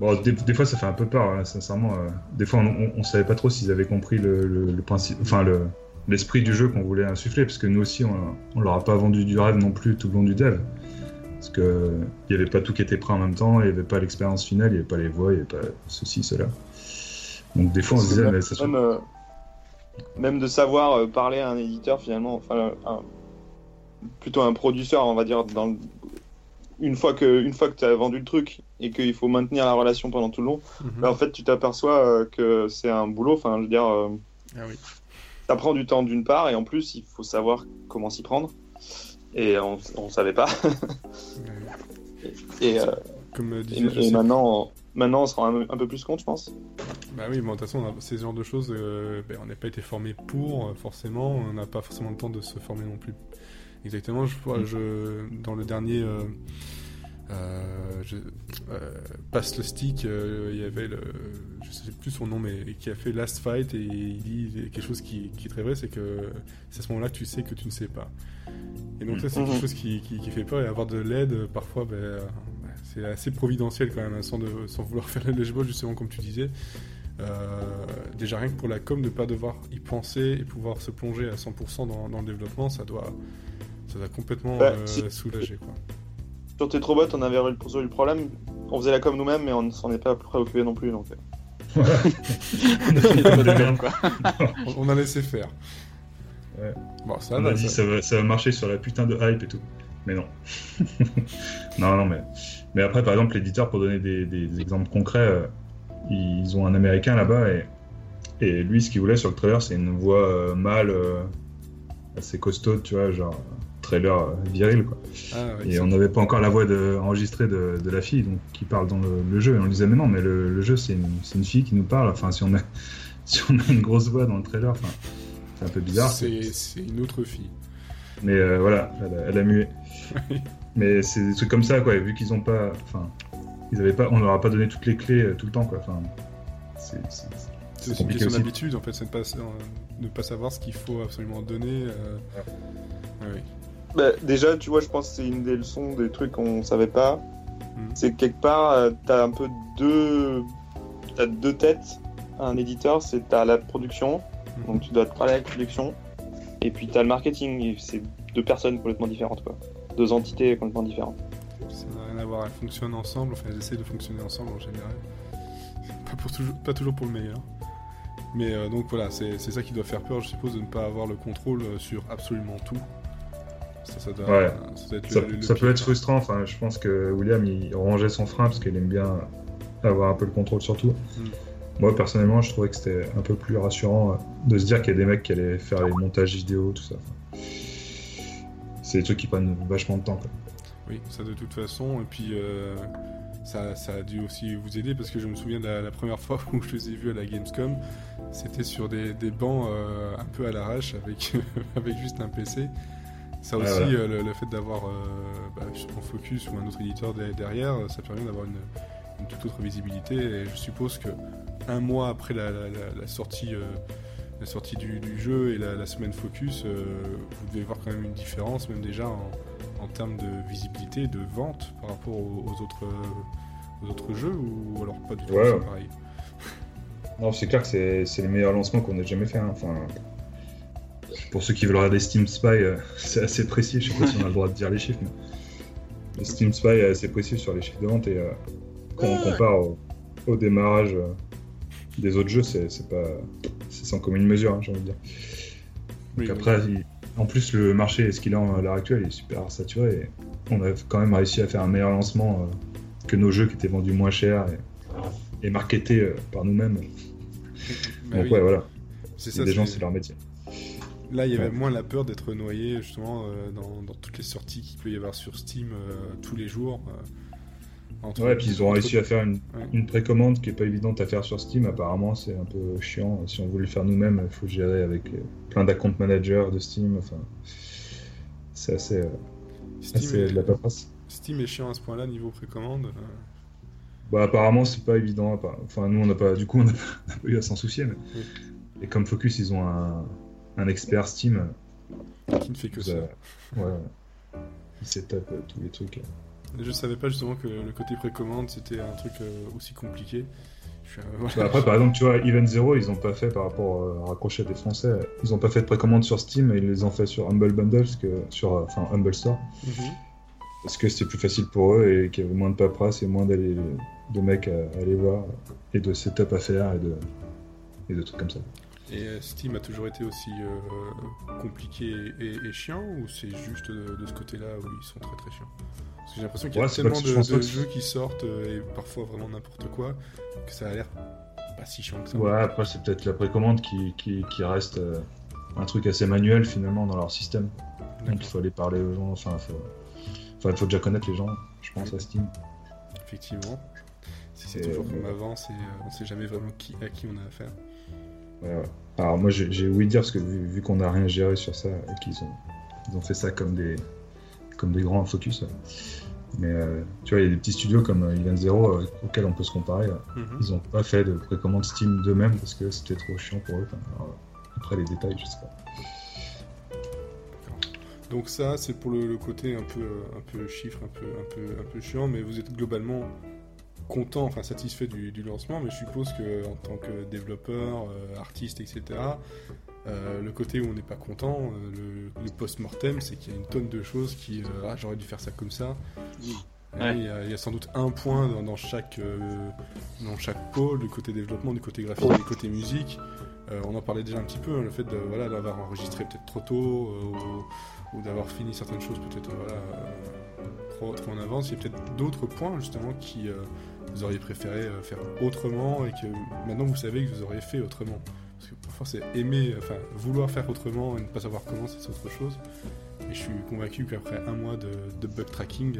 Bon, des, fois, ça fait un peu peur, hein, sincèrement. Euh. des fois, on, on, savait pas trop s'ils avaient compris le, principe, enfin le l'esprit du jeu qu'on voulait insuffler, parce que nous aussi, on, on leur a pas vendu du rêve non plus tout le long du dev, parce que il y avait pas tout qui était prêt en même temps, il y avait pas l'expérience finale, il y avait pas les voix, il y avait pas ceci, cela. Donc des fois, on se disait, mais ça même, euh, même de savoir euh, parler à un éditeur finalement, enfin, plutôt un producteur, on va dire, dans une fois que une fois que tu as vendu le truc et qu'il faut maintenir la relation pendant tout le long, mhm. bah, en fait, tu t'aperçois euh, que c'est un boulot. Enfin, je veux dire, euh, ah ça prend du temps d'une part, et en plus, il faut savoir comment s'y prendre. Et on, on savait pas. et, euh, Comme et, maintenant, maintenant on se rend un, peu plus compte, je pense. Bah oui, bon, de toute façon, ces genres de choses, euh, ben, on n'a pas été formé pour, forcément, on n'a pas forcément le temps de se former non plus. Exactement, je, mm. je dans le dernier euh, je, euh, passe le stick, euh, il y avait le, je sais plus son nom, mais qui a fait Last Fight et il dit quelque chose qui, qui est très vrai, c'est que c'est à ce moment-là que tu sais que tu ne sais pas. Et donc ça c'est quelque mhm. chose qui, qui, fait peur et avoir de l'aide parfois, ben, c'est assez providentiel quand même, hein, sans, de, sans vouloir faire le ball justement comme tu disais. déjà rien que pour la com, ne pas devoir y penser et pouvoir se plonger à 100% dans, dans, le développement, ça doit, ça doit complètement bah, soulager quoi. Sur Tetrobot, on avait résolu le problème. On faisait la com nous-mêmes, mais on ne s'en est pas préoccupé non plus. Donc... Euh. on a laissé faire. Bon, ça on va, a dit ça... va, ça va marcher sur la putain de hype et tout. Mais non. non, non, mais. Mais après, par exemple, l'éditeur, pour donner des, exemples concrets, euh, ils ont un américain là-bas et, et lui, ce qu'il voulait sur le trailer, c'est une voix euh, mâle assez costaud, tu vois, genre trailer euh, viril quoi. Ah, et on n'avait pas encore la voix de, enregistrée de, la fille donc qui parle dans le, jeu. Et on disait mais non mais le, jeu c'est une, une, fille qui nous parle. Enfin si on a si on a une grosse voix dans le trailer enfin c'est un peu bizarre. C'est une autre fille. Mais euh, voilà elle a, mué. Mais c'est des trucs comme ça quoi. Vu qu'ils ont pas enfin ils avaient pas on leur a pas donné toutes les clés euh, tout le temps quoi. Enfin c'est une question d'habitude en fait c'est de pas, ne pas savoir ce qu'il faut absolument donner oui. Bah, déjà, tu vois, je pense que c'est une des leçons, des trucs qu'on savait pas. Hmm. C'est que quelque part, euh, tu as un peu deux, as deux têtes. Un éditeur, c'est as la production, hmm. donc tu dois te parler avec la production. Et puis tu as le marketing, c'est deux personnes complètement différentes, quoi. Deux entités complètement différentes. Ça n'a rien à voir, elles fonctionnent ensemble, enfin elles essaient de fonctionner ensemble en général. Pas, pour toujours, pas toujours pour le meilleur. Mais euh, donc voilà, c'est ça qui doit faire peur, je suppose, de ne pas avoir le contrôle euh, sur absolument tout. Ça, peut être frustrant. Enfin, je pense que William il rangeait son frein parce qu'il aime bien avoir un peu le contrôle sur tout. Hmm. Moi personnellement, je trouvais que c'était un peu plus rassurant euh, de se dire qu'il y a des mecs qui allaient faire les montages vidéo, tout ça. c'est des trucs qui prennent vachement de temps. Oui, ça de toute façon. Et puis euh, ça, a dû aussi vous aider parce que je me souviens de la, première fois où je les ai vus à la Gamescom, c'était sur des, bancs euh, un peu à l'arrache avec, avec juste un PC. Ça aussi, euh, le, fait d'avoir euh, bah, un focus ou un autre éditeur derrière, ça permet d'avoir une, toute autre visibilité. Et je suppose que un mois après la, sortie, la sortie euh, du, jeu et la, semaine focus, vous devez voir quand même une différence, même déjà en, termes de visibilité, de vente par rapport aux, autres, aux autres jeux, ou alors pas du tout pareil? Non, c'est clair que c'est les meilleurs lancements qu'on ait jamais fait. Hein. Enfin, pour ceux qui veulent regarder Steam Spy, euh, c'est assez précis. Je sais pas si on a le droit de dire les chiffres, mais Steam Spy est assez précis sur les chiffres de vente et euh, quand on compare au, démarrage euh, des autres jeux, c'est pas, c'est sans commune mesure, hein, j'ai envie de dire. Donc après, en plus le marché, ce qu'il est à l'heure actuelle, est super saturé et on a quand même réussi à faire un meilleur lancement que nos jeux qui étaient vendus moins cher et, marketés par nous-mêmes. Bah Donc ouais, voilà. C'est des gens, c'est leur métier. Là, il y avait moins la peur d'être noyé justement euh, dans, toutes les sorties qu'il peut y avoir sur Steam euh, tous les jours. Euh, ouais, puis ils ont réussi à faire une, précommande qui est pas évidente à faire sur Steam. Apparemment, c'est un peu chiant. Si on voulait le faire nous-mêmes, il faut gérer avec plein d'account managers de Steam. Enfin, c'est assez, Steam de la paperasse. Steam est chiant à ce point-là niveau précommande. Bah apparemment c'est pas évident. Enfin nous on n'a pas, du coup on n'a pas, eu à s'en soucier. Et comme Focus ils ont un, un expert Steam. Qui ne fait que ça. Ouais. Il setup euh, tous les trucs. Je savais pas justement que le côté précommande c'était un truc euh, aussi compliqué. Euh, bah, après, par exemple, tu vois, Event Zero, ils ont pas fait par rapport à raccrocher des Français, ils ont pas fait de précommande sur Steam et ils les ont fait sur Humble Bundles que sur, enfin, Humble Store. Mhm. Parce que c'était plus facile pour eux et qu'il y avait moins de paperasse et moins d'aller de mecs à, aller voir et de setup à faire et de, et de trucs comme ça. Et euh, Steam a toujours été aussi euh, compliqué et, chiant ou c'est juste de, ce côté-là où ils sont très très chiants? Parce que j'ai l'impression qu'il y a tellement de, jeux qui sortent euh, et parfois vraiment n'importe quoi que ça a l'air pas si chiant que ça. Ouais, après c'est peut-être la précommande qui, qui, reste un truc assez manuel finalement dans leur système. Donc il faut aller parler aux gens, enfin il faut, enfin, il faut déjà connaître les gens, je pense, à Steam. Effectivement. Si c'est toujours comme avant, on sait jamais vraiment qui, à qui on a affaire. Alors moi j'ai ouï dire parce que vu, qu'on n'a rien géré sur ça et qu'ils ont, ils ont fait ça comme des, comme des grands focus. Mais euh, tu vois, il y a des petits studios comme euh, Event Zero euh, auxquels on peut se comparer. Mhm. Ils n'ont pas fait de précommande Steam d'eux-mêmes parce que c'était trop chiant pour eux. après les détails, je sais pas. Donc ça, c'est pour le, côté un peu, un peu chiffre, un peu, un peu, un peu chiant, mais vous êtes globalement content, enfin satisfait du, lancement, mais je suppose que en tant que développeur, artiste, etc., le côté où on n'est pas content, le, post-mortem, c'est qu'il y a une tonne de choses qui, ah, j'aurais dû faire ça comme ça, il, y a, sans doute un point dans, chaque, euh, dans chaque pôle, du côté développement, du côté graphique, du côté musique. Euh, on en parlait déjà un petit peu, hein, le fait de, voilà, d'avoir enregistré peut-être trop tôt euh, ou, d'avoir fini certaines choses peut-être voilà, trop, trop, en avance. Il y a peut-être d'autres points justement qui vous auriez préféré faire autrement et que maintenant vous savez que vous auriez fait autrement. Parce que parfois c'est aimer, enfin vouloir faire autrement et ne pas savoir comment, c'est autre chose. Et je suis convaincu qu'après un mois de, bug tracking,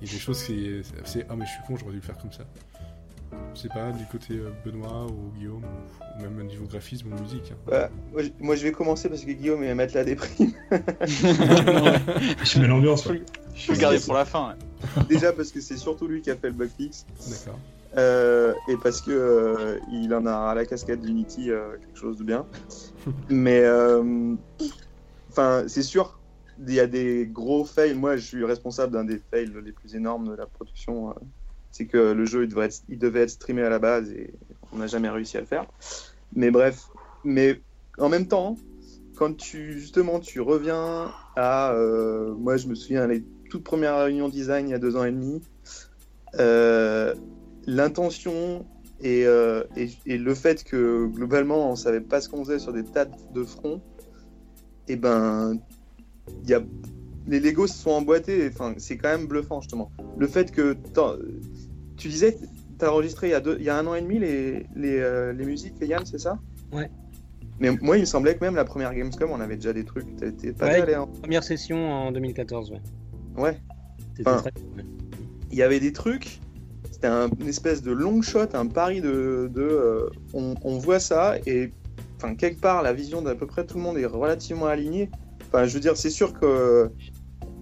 il y a des choses qui c'est ah mais je suis con, j'aurais dû le faire comme ça. Je sais pas, du côté euh, Benoît ou Guillaume, ou même au niveau graphisme ou musique. Hein. Bah, moi, je, vais commencer parce que Guillaume il va mettre la déprime. je mets l'ambiance. Je vais garder pour la fin. Déjà parce que c'est surtout lui qui a fait le bug fix. D'accord. Euh, et parce que euh, il en a à la casquette d'Unity quelque chose de bien. Mais enfin, c'est sûr, il y a des gros fails. Moi, je suis responsable d'un des fails les plus énormes de la production. Euh, c'est que le jeu, il devait, être, il devait être streamé à la base et on n'a jamais réussi à le faire. Mais bref, mais en même temps, quand tu justement tu reviens à, euh, moi, je me souviens les toutes premières réunions design il y a deux ans et demi. Euh, l'intention et, et, et, le fait que globalement on savait pas ce qu'on faisait sur des tas de fronts, et eh ben y a... les Legos se sont emboîtés. Enfin, c'est quand même bluffant, justement. Le fait que. Tu disais, tu as enregistré il y, a deux... il y a un an et demi les, les, euh, les musiques, Yann, c'est ça? Ouais. Mais moi, il me semblait que même la première Gamescom, on avait déjà des trucs. Pas ouais, allé Première session en 2014, ouais. Ouais. Il y avait des trucs. C'était un, une espèce de long shot, un pari de. de euh, on, on, voit ça et. Enfin, quelque part, la vision d'à peu près tout le monde est relativement alignée. Enfin, je veux dire, c'est sûr que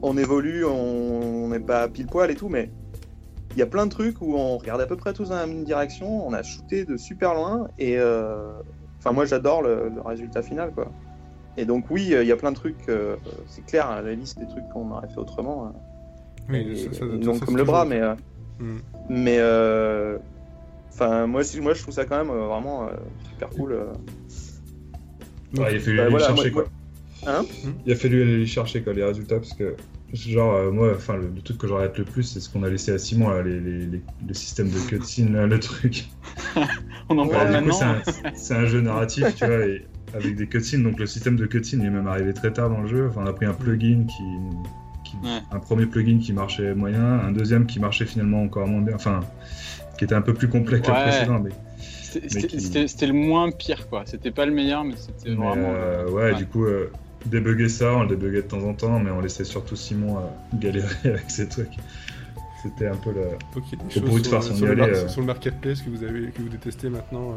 on évolue, on n'est pas pile poil et tout, mais il y a plein de trucs où on regarde à peu près tous dans la même direction, on a shooté de super loin, et euh, enfin, moi j'adore le, résultat final, quoi. Et donc, oui, il y a plein de trucs, euh, c'est clair, hein, la liste des trucs qu'on aurait fait autrement. Hein. Ça, donc, comme le bras, mais. Euh, hmm. Mais. Enfin, moi, moi, je trouve ça quand même vraiment super cool. Ouais, il fait bah, voilà, chercher, quoi. Hein? Il a fallu aller les chercher quoi, les résultats parce que genre euh, moi enfin le, truc que j'arrête le plus c'est ce qu'on a laissé à Simon là, les, les, le système de cutscene le truc. On en parle maintenant c'est un, jeu narratif tu vois et avec des cutscenes. Donc le système de cutscene est même arrivé très tard dans le jeu. Enfin on a pris un plugin qui, un premier plugin qui marchait moyen un deuxième qui marchait finalement encore moins bien. Enfin qui était un peu plus complet que le précédent mais c'était le moins pire, quoi. C'était pas le meilleur, mais c'était vraiment. Euh, ouais, du coup, euh, débugger ça, on le débuguait de temps en temps, mais on laissait surtout Simon euh, galérer avec ces trucs. C'était un peu le, okay, le bruit de faire son sur, le sur le marketplace que vous, avez, que vous détestez maintenant.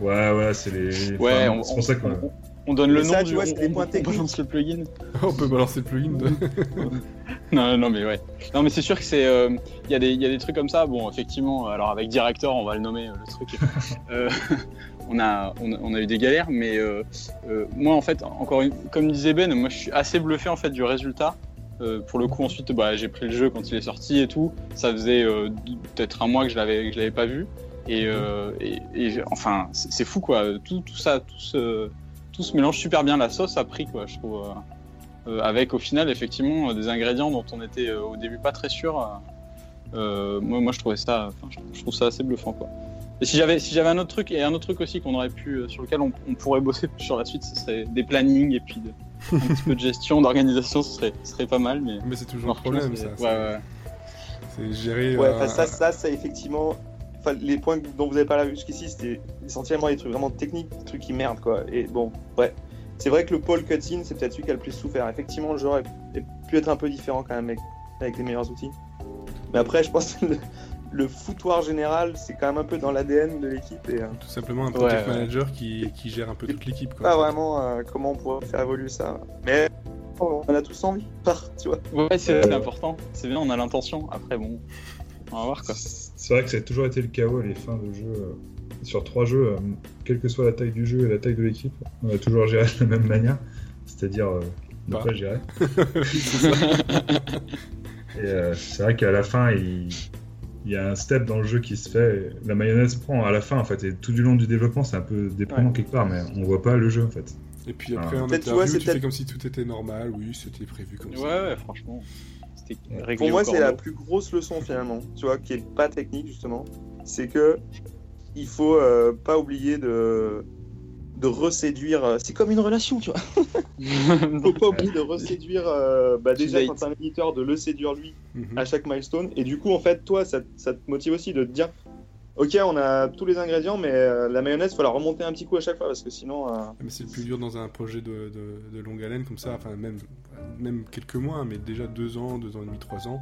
Ouais, ouais, c'est les. Ouais, c'est pour ça qu'on. On donne le nom du. Vois, on, points balance le plugin. on peut balancer le plugin. non, non, mais ouais. Non, mais c'est sûr que c'est. Il euh, y, y, a des trucs comme ça. Bon, effectivement, alors avec Director, on va le nommer, euh, le truc. euh, on, a, on, a, eu des galères, mais euh, moi, en fait, encore une, comme disait Ben, moi, je suis assez bluffé en fait du résultat. pour le coup, ensuite, bah, j'ai pris le jeu quand il est sorti et tout. Ça faisait peut-être un mois que je l'avais, l'avais pas vu. Et, enfin, c'est fou quoi. Tout, tout ça, tout ce tout se mélange super bien. La sauce a pris, quoi, je trouve. Euh, euh, avec au final, effectivement, des ingrédients dont on était euh, au début pas très sûr. moi, moi, je trouvais ça, je, trouve ça assez bluffant, quoi. Et si j'avais, si j'avais un autre truc et un autre truc aussi qu'on aurait pu, sur lequel on, pourrait bosser sur la suite, ce serait des plannings et puis un petit peu de gestion, d'organisation, ce serait, ce serait pas mal. Mais, mais c'est toujours un problème, ça. Ouais, ouais. C'est gérer. Ouais, ça, ça, ça, effectivement, les points dont vous n'avez pas vu jusqu'ici, c'était essentiellement des trucs vraiment techniques, des trucs qui merdent, quoi. Et bon, ouais. C'est vrai que le pôle cutscene, c'est peut-être celui qui a le plus souffert. Effectivement, le jeu aurait pu être un peu différent quand même avec, avec les meilleurs outils. Mais après, je pense que le foutoir général, c'est quand même un peu dans l'ADN de l'équipe. Et, Tout simplement un project manager qui, qui, gère un peu toute l'équipe. Pas vraiment comment on pourrait faire évoluer ça. Mais on a tous envie, tu vois. Ouais, c'est important. C'est bien, on a l'intention. Après, bon, on va voir quoi. C'est vrai que ça a toujours été le chaos les fins de jeu. Sur trois jeux, quelle que soit la taille du jeu et la taille de l'équipe, on a toujours géré de la même manière. C'est-à-dire ne pas gérer. Et euh, c'est vrai qu'à la fin, il... y a un step dans le jeu qui se fait. La mayonnaise prend à la fin, en fait. Et tout du long du développement, c'est un peu déprimant quelque part, mais on voit pas le jeu, en fait. Et puis après, en interview, tu fais comme si tout était normal. Oui, c'était prévu comme ça. Ouais, ouais, franchement. Pour moi, c'est la plus grosse leçon, finalement. Tu vois, qui est pas technique, justement. C'est que il faut euh, pas oublier de de reséduire. Euh, c'est comme une relation, tu vois. Faut pas oublier de reséduire. Euh, bah déjà, quand t'es un éditeur, de le séduire lui mhm. à chaque milestone. Et du coup, en fait, toi, ça, ça, te motive aussi de te dire Ok, on a tous les ingrédients, mais euh, la mayonnaise, faut la remonter un petit coup à chaque fois parce que sinon. Mais c'est le plus dur dans un projet de, de, longue haleine comme ça, enfin, même, même quelques mois, mais déjà deux ans, deux ans et demi, trois ans,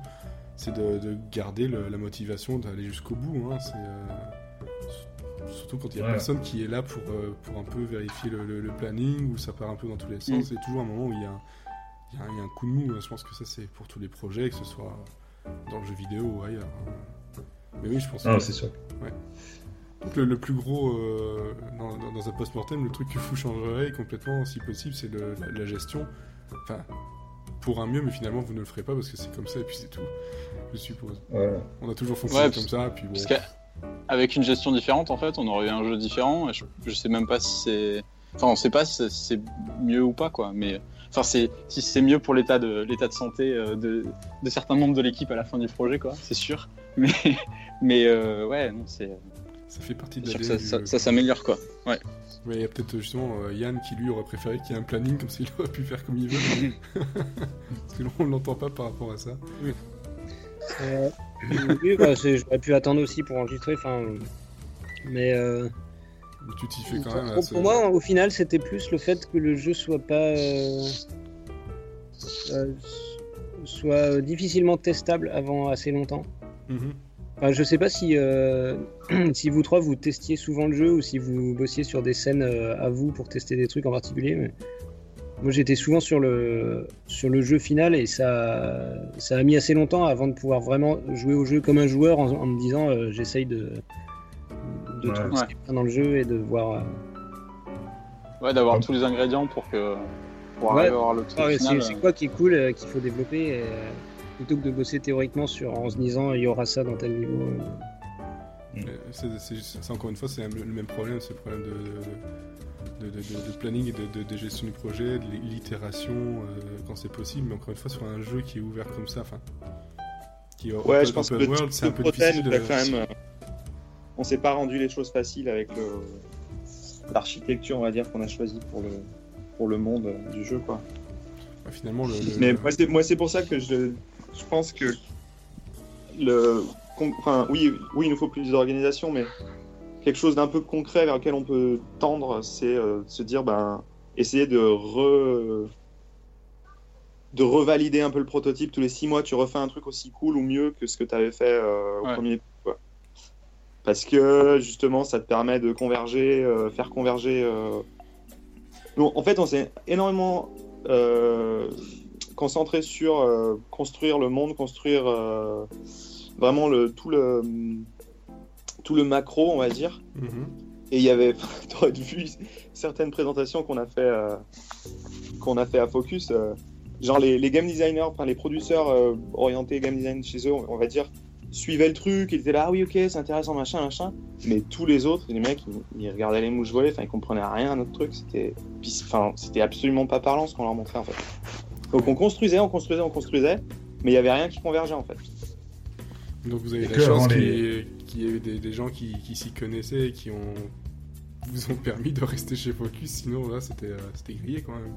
c'est de, garder la motivation d'aller jusqu'au bout. Hein. C'est Surtout quand il y a personne qui est là pour, euh, pour un peu vérifier le, planning, ou ça part un peu dans tous les sens. C'est mm. toujours un moment où il y, a un, il, y a un, coup de mou. Hein. Je pense que ça, c'est pour tous les projets, que ce soit dans le jeu vidéo ou ailleurs. Mais oui, je pense ah, c'est sûr. Donc le, plus gros, euh, dans, un post-mortem, le truc que vous changerez complètement, si possible, c'est la, gestion. Enfin, pour un mieux, mais finalement, vous ne le ferez pas parce que c'est comme ça et puis c'est tout, je suppose. On a toujours fonctionné comme ça, puis bon avec une gestion différente, en fait, on aurait eu un jeu différent. je, je sais même pas si c'est. Enfin, on sait pas si c'est mieux ou pas, quoi. Mais enfin, c'est si c'est mieux pour l'état de l'état de santé euh, de, de, certains membres de l'équipe à la fin du projet, quoi. C'est sûr. Mais mais euh, ouais, non, c'est. Ça fait partie de la. Ça, ça, s'améliore, quoi. Ouais. Mais il y a peut-être justement euh, Yann qui lui aurait préféré qu'il y ait un planning comme s'il aurait pu faire comme il veut. Parce que on l'entend pas par rapport à ça. Oui. Oui, bah, j'aurais pu attendre aussi pour enregistrer. Enfin, mais. Euh, tu t'y fais quand même. Pour, moi, au final, c'était plus le fait que le jeu soit pas. Euh, euh, soit difficilement testable avant assez longtemps. Mhm. Enfin, je sais pas si, si vous trois vous testiez souvent le jeu ou si vous bossiez sur des scènes à vous pour tester des trucs en particulier, mais moi, j'étais souvent sur le, sur le jeu final et ça, ça a mis assez longtemps avant de pouvoir vraiment jouer au jeu comme un joueur en, me disant euh, j'essaye de, de trouver ce qui est dans le jeu et de voir. Euh, ouais, d'avoir tous les ingrédients pour que pour arriver à avoir le truc final. C'est quoi qui est cool, euh, qu'il faut développer plutôt que de bosser théoriquement sur en se disant il y aura ça dans tel niveau. C'est encore une fois, c'est le même problème, c'est le problème de de, planning et de, gestion du projet, de l'itération euh, quand c'est possible, mais encore une fois sur un jeu qui est ouvert comme ça, enfin, qui est ouais, je pense que world, c'est un peu difficile de... Quand même, euh, on s'est pas rendu les choses faciles avec l'architecture, on va dire, qu'on a choisi pour le, pour le monde du jeu, quoi. Bah, finalement, le, mais moi c'est pour ça que je, je pense que le, enfin, oui, oui, il nous faut plus d'organisation, mais quelque chose d'un peu concret vers lequel on peut tendre, c'est euh, se dire, ben, essayer de re de revalider un peu le prototype tous les six mois, tu refais un truc aussi cool ou mieux que ce que tu avais fait euh, au premier. Parce que justement, ça te permet de converger, euh, faire converger. en fait, on s'est énormément concentré sur construire le monde, construire vraiment le, tout le tout le macro, on va dire. Mhm. Et il y avait, tu aurais vu certaines présentations qu'on a fait, euh, qu'on a fait à Focus. Euh, genre les, les, game designers, enfin les producteurs euh, orientés game design chez eux, on va dire, suivaient le truc, ils étaient là, ah oui, ok, c'est intéressant, machin, machin. Mais tous les autres, les mecs, ils, regardaient les mouches voler, enfin, ils comprenaient rien à notre truc. C'était, enfin, c'était absolument pas parlant ce qu'on leur montrait en fait. Donc on construisait, on construisait, on construisait, mais il y avait rien qui convergeait en fait. Donc vous avez la chance qu'il y ait des, gens qui, s'y connaissaient et qui ont vous ont permis de rester chez Focus, sinon là c'était euh, grillé quand même.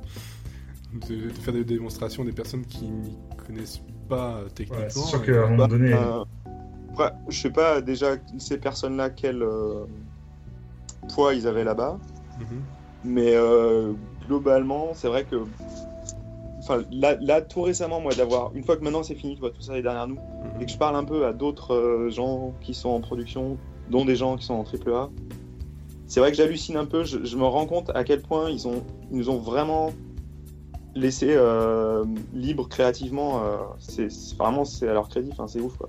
De, faire des démonstrations des personnes qui n'y connaissent pas euh, techniquement. c'est sûr qu'à un moment donné. Euh, je sais pas déjà ces personnes-là quel poids ils avaient là-bas, mhm. mais globalement c'est vrai que enfin, là, là, tout récemment, moi, d'avoir, une fois que maintenant c'est fini, tu vois, tout ça est derrière nous, mhm. et que je parle un peu à d'autres euh, gens qui sont en production, dont des gens qui sont en AAA, c'est vrai que j'hallucine un peu, je, me rends compte à quel point ils, ont, ils nous ont vraiment laissé euh, libre créativement. Euh, c'est vraiment c'est à leur crédit, c'est ouf quoi.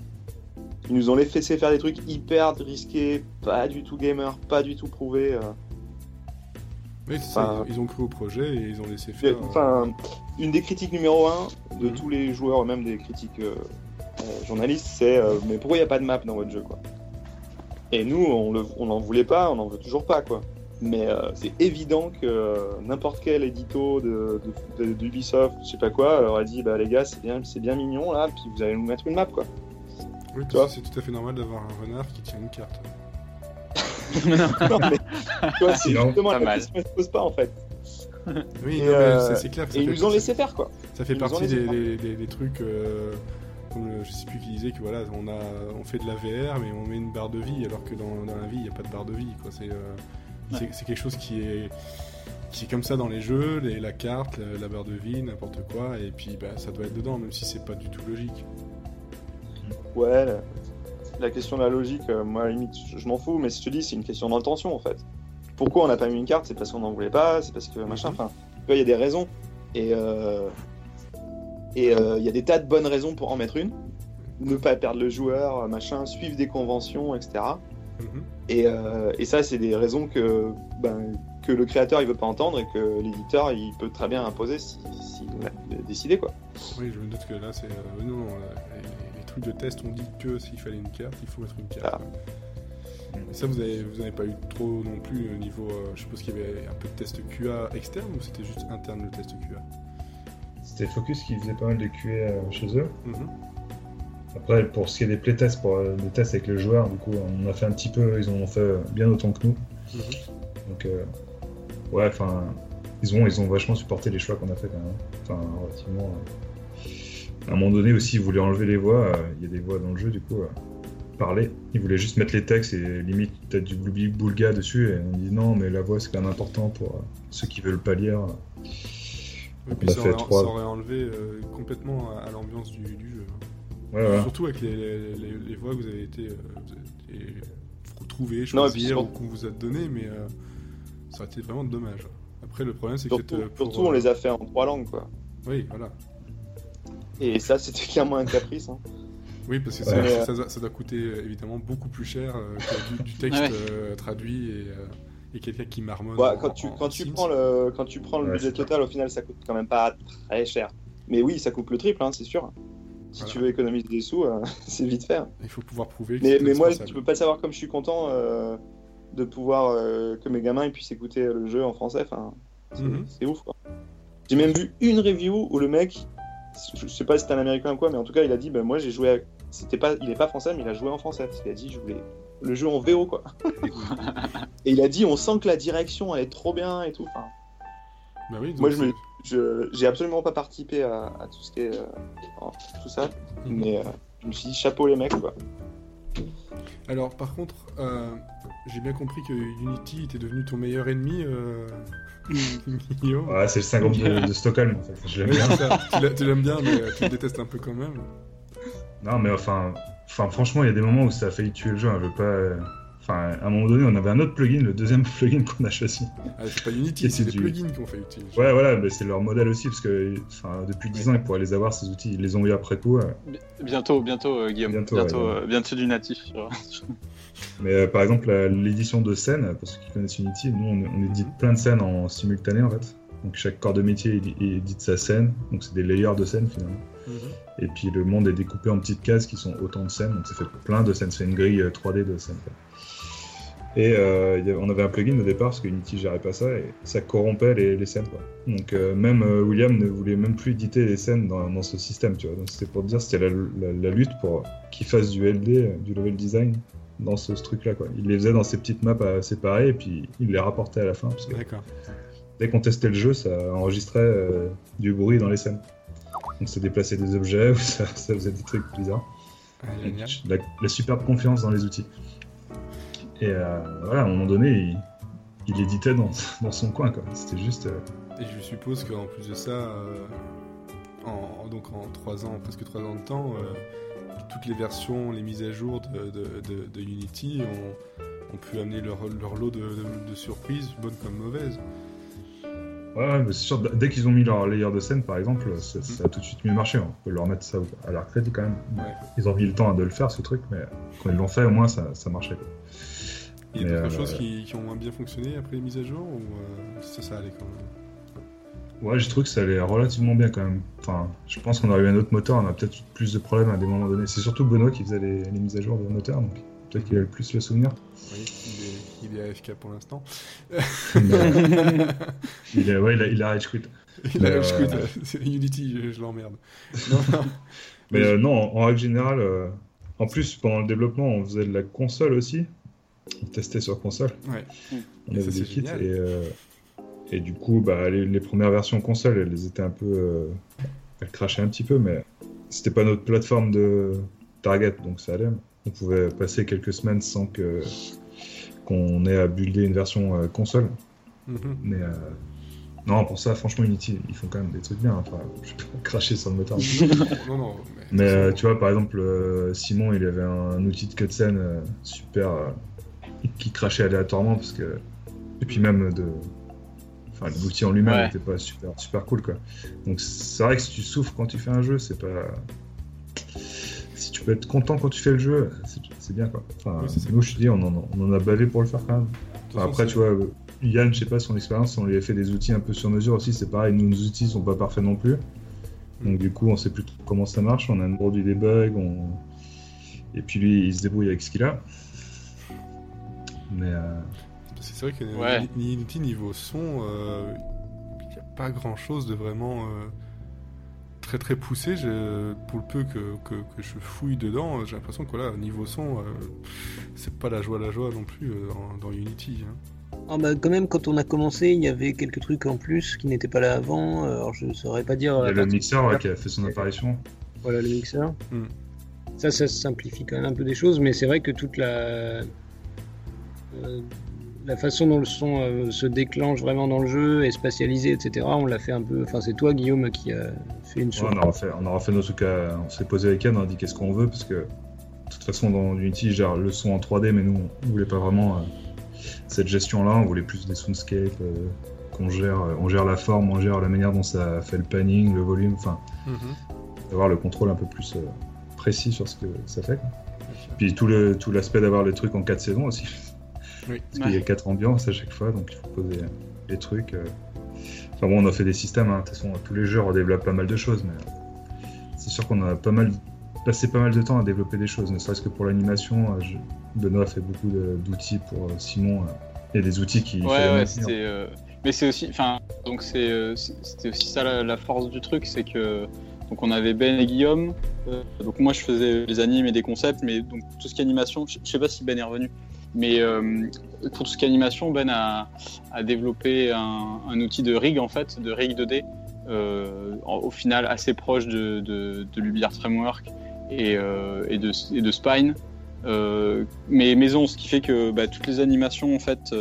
Ils nous ont laissé faire des trucs hyper risqués, pas du tout gamer, pas du tout prouvés. Ça, ils ont cru au projet et ils ont laissé faire. Enfin, une des critiques numéro un de mhm. tous les joueurs, même des critiques euh, euh, journalistes, c'est euh, mais pourquoi il n'y a pas de map dans votre jeu quoi? Et nous, on n'en voulait pas, on n'en veut toujours pas quoi. Mais c'est évident que n'importe quel édito de, d'Ubisoft, je sais pas quoi, aurait dit bah les gars c'est bien, c'est bien mignon là, puis vous allez nous mettre une map quoi. Oui, c'est tout à fait normal d'avoir un renard qui tient une carte. Non, mais c'est justement la question ne se pose pas en fait. Oui, euh, c'est clair. et ils nous ont laissé faire quoi. Ça fait partie des, trucs. Euh, comme je sais plus qui disait que voilà, on, a, on fait de la VR, mais on met une barre de vie, alors que dans, la vie, il n'y a pas de barre de vie. Euh, c'est quelque chose qui est, qui est comme ça dans les jeux, les, la carte, la, barre de vie, n'importe quoi, et puis bah, ça doit être dedans, même si c'est pas du tout logique. Ouais, la question de la logique, euh, moi, limite, je, m'en fous, mais si je te dis, c'est une question d'intention, en fait. Pourquoi on n'a pas mis une carte? C'est parce qu'on n'en voulait pas, c'est parce que machin, mhm. enfin, il y a des raisons. Et euh, et euh, il y a des tas de bonnes raisons pour en mettre une. Ne pas perdre le joueur, machin, suivre des conventions, etc. Mhm. Et, et, ça, c'est des raisons que, ben, que le créateur il veut pas entendre et que l'éditeur il peut très bien imposer s'il si, a décidé quoi. Oui, je me doute que là c'est non, de test, on dit que s'il fallait une carte, il faut mettre une carte. Ah. ça, vous avez, vous n'avez pas eu trop non plus au niveau. Euh, je suppose qu'il y avait un peu de test QA externe ou c'était juste interne le test QA C'était Focus qui faisait pas mal de QA euh, chez eux. Mhm. Après, pour ce qui est des playtests, pour euh, des tests avec le joueur, du coup, on a fait un petit peu, ils en ont fait bien autant que nous. Mhm. Donc, ouais, enfin, ils ont, ils ont vachement supporté les choix qu'on a fait quand même. Enfin, relativement à un moment donné aussi, ils voulaient enlever les voix. Euh, il y a des voix dans le jeu, du coup, euh, parler. Ils voulaient juste mettre les textes et limite peut-être du bloubi boulga dessus. Et on dit non, mais la voix c'est quand même important pour euh, ceux qui veulent pas lire. Et puis ça, aurait, ça, aurait, enlevé complètement à, l'ambiance du, jeu. Ouais, Surtout avec les, les, voix que vous avez été, trouvées, choisir ou qu'on vous a donné, mais ça aurait été vraiment dommage. Après, le problème, c'est que. Surtout, on les a fait en trois langues, quoi. Oui, voilà. Et ça, c'était clairement un caprice. Hein. Oui, parce que ça, doit coûter euh, évidemment beaucoup plus cher euh, que du, texte euh, traduit et, quelqu'un qui marmonne. quand, tu, quand, tu prends le, quand tu prends le budget total, au final, ça coûte quand même pas très cher. Mais oui, ça coupe le triple, hein, c'est sûr. Si tu veux économiser des sous, c'est vite faire. Il faut pouvoir prouver. Que mais, mais moi, tu peux pas savoir comme je suis content de pouvoir que mes gamins ils puissent écouter le jeu en français. Enfin, c'est mhm. ouf. J'ai même vu une review où le mec je sais pas si c'est un américain ou quoi, mais en tout cas, il a dit bah, Moi, j'ai joué. C'était pas... Il est pas français, mais il a joué en français. Il a dit Je voulais le jeu en VO, quoi. et il a dit On sent que la direction, elle est trop bien et tout. Enfin... Bah oui, Moi, je, je... j'ai absolument pas participé à, tout ce qui est. Euh, tout ça, mhm. mais euh, je me suis dit Chapeau les mecs, quoi. Alors, par contre, euh, j'ai bien compris que Unity était devenu ton meilleur ennemi. ouais, c'est le syndrome de, Stockholm, en fait. Je l'aime bien. tu l'aimes bien, mais euh, tu le détestes un peu quand même. Non, mais enfin, enfin franchement, il y a des moments où ça a failli tuer le jeu. Hein. Je veux pas. Euh, enfin, à un moment donné, on avait un autre plugin, le deuxième plugin qu'on a choisi. Ah, c'est pas Unity, c'est des plugins qu'on fait utiliser. Ouais, voilà, mais c'est leur modèle aussi, parce que depuis 10 ans, ils pourraient les avoir, ces outils. Ils les ont eu après coup. Bientôt, bientôt, Guillaume. Bientôt, bientôt, bientôt du natif. Mais euh, par exemple, l'édition de scène, pour ceux qui connaissent Unity, nous on, édite plein de scènes en simultané en fait. Donc chaque corps de métier édite sa scène, donc c'est des layers de scènes finalement. Mhm. Et puis le monde est découpé en petites cases qui sont autant de scènes, donc ça fait plein de scènes, c'est une grille 3D euh, de scènes. Et euh, on avait un plugin au départ parce que Unity gérait pas ça et ça corrompait les, scènes. Quoi. Donc même William ne voulait même plus éditer les scènes dans, ce système, tu vois. Donc c'était pour dire c'était la, la, lutte pour qu'il fasse du LD, du level design, dans ce, truc-là. Quoi. Il les faisait dans ces petites maps à séparer et puis il les rapportait à la fin. Parce que dès qu'on testait le jeu, ça enregistrait euh, du bruit dans les scènes. Donc ça déplaçait des objets ou ça, faisait des trucs bizarres. Ah, la, superbe confiance dans les outils. Et euh, voilà, à un moment donné, il, éditait dans, dans, son coin. C'était juste. Euh, et je suppose qu'en plus de ça en, donc en 3 ans, presque 3 ans de temps, toutes les versions, les mises à jour de, Unity ont, pu amener leur, lot de, surprises, bonnes comme mauvaises. Ouais, mais c'est sûr, dès qu'ils ont mis leur layer de scène, par exemple, ça, a tout de suite mieux marché. On peut leur mettre ça à leur crédit quand même. Ils ont mis le temps de le faire, ce truc, mais quand ils l'ont fait, au moins, ça, marchait. Il y a d'autres euh, choses qui, ont moins bien fonctionné après les mises à jour, ou euh, ça, ça allait quand même? Ouais, j'ai trouvé que ça allait relativement bien quand même. Enfin, je pense qu'on aurait eu un autre moteur, on a peut-être eu plus de problèmes à des moments donnés. C'est surtout Benoît qui faisait les, mises à jour de moteur, donc peut-être qu'il a le plus le souvenir. Oui, il est, AFK pour l'instant. il, est, ouais, il, a, il a rage quit. Il a rage quit, euh, c'est Unity, je, l'emmerde. Mais euh, non, en, règle générale, euh, en plus, pendant le développement, on faisait de la console aussi. On testait sur console. Ouais. On avait des kits et, et du coup, bah, les, premières versions console, elles étaient un peu. elles crachaient un petit peu, mais c'était pas notre plateforme de target, donc ça allait. On pouvait passer quelques semaines sans que qu'on ait à builder une version euh, console. Mhm. Mais euh, non, pour ça, franchement, Unity, ils font quand même des trucs bien. Enfin, je vais pas cracher sur le moteur. non, non, mais, euh, tu vois, par exemple, Simon, il avait un, outil de cutscene super qui crachait aléatoirement parce que et puis même de enfin l'outil en lui-même n'était pas super super cool quoi donc c'est vrai que si tu souffres quand tu fais un jeu c'est pas si tu peux être content quand tu fais le jeu c'est bien quoi. Enfin, nous, je dis, on en, on en, a bavé pour le faire quand même. après, tu vois, Yann, je sais pas, son expérience, on lui a fait des outils un peu sur mesure aussi, c'est pareil, nous, nos outils sont pas parfaits non plus. Donc, du coup, on sait plus comment ça marche, on a un du debug, on... et puis lui, il se débrouille avec ce qu'il a. Mais. Euh... C'est vrai que Unity, niveau son, euh, il n'y a pas grand chose de vraiment. Euh, très très poussé. Pour le peu que, que, je fouille dedans, j'ai l'impression que voilà, niveau son, euh, c'est pas la joie la joie non plus euh, dans, Unity. Hein. Ah bah quand même, quand on a commencé, il y avait quelques trucs en plus qui n'étaient pas là avant. Alors je saurais pas dire. Il y a le mixeur qui a fait son apparition. Voilà le mixeur. Hmm. Ça, ça simplifie quand même un peu des choses, mais c'est vrai que toute la la façon dont le son euh, se déclenche vraiment dans le jeu est spatialisé, etc. On l'a fait un peu. Enfin, c'est toi, Guillaume, qui a fait une on, aura fait, on aura fait nos trucs. On s'est posé avec Anne, on a dit qu'est-ce qu'on veut, parce que de toute façon, dans Unity, genre le son en 3D, mais nous, on voulait pas vraiment euh, cette gestion-là. On voulait plus des soundscapes, euh, qu'on gère, on gère la forme, on gère la manière dont ça fait le panning, le volume, enfin, mm-hmm. d'avoir le contrôle un peu plus précis sur ce que ça fait. Puis tout l'aspect tout d'avoir les trucs en 4 saisons aussi. Parce qu'il y a quatre ambiances à chaque fois, donc il faut poser les trucs. Euh. Enfin bon, on a fait des systèmes, hein. de toute façon, tous les jeux redéveloppent pas mal de choses, mais c'est sûr qu'on a pas mal passé pas mal de temps à développer des choses, ne serait-ce que pour l'animation. Euh, Benoît a fait beaucoup d'outils pour euh, Simon et des outils qui. Ouais, ouais, c'était. Mais c'est aussi, enfin, donc c'est, c'était aussi ça la, force du truc, c'est que donc on avait Ben et Guillaume. donc moi je faisais les animes et des concepts, mais donc tout ce qui est animation, je sais pas si Ben est revenu. Mais euh, pour tout ce qui est animation, Ben a, développé un, outil de rig en fait, de rig 2D, euh, au final assez proche de, de, de Framework et, euh, de, de, Spine. mais maison, ce qui fait que bah, toutes les animations en fait,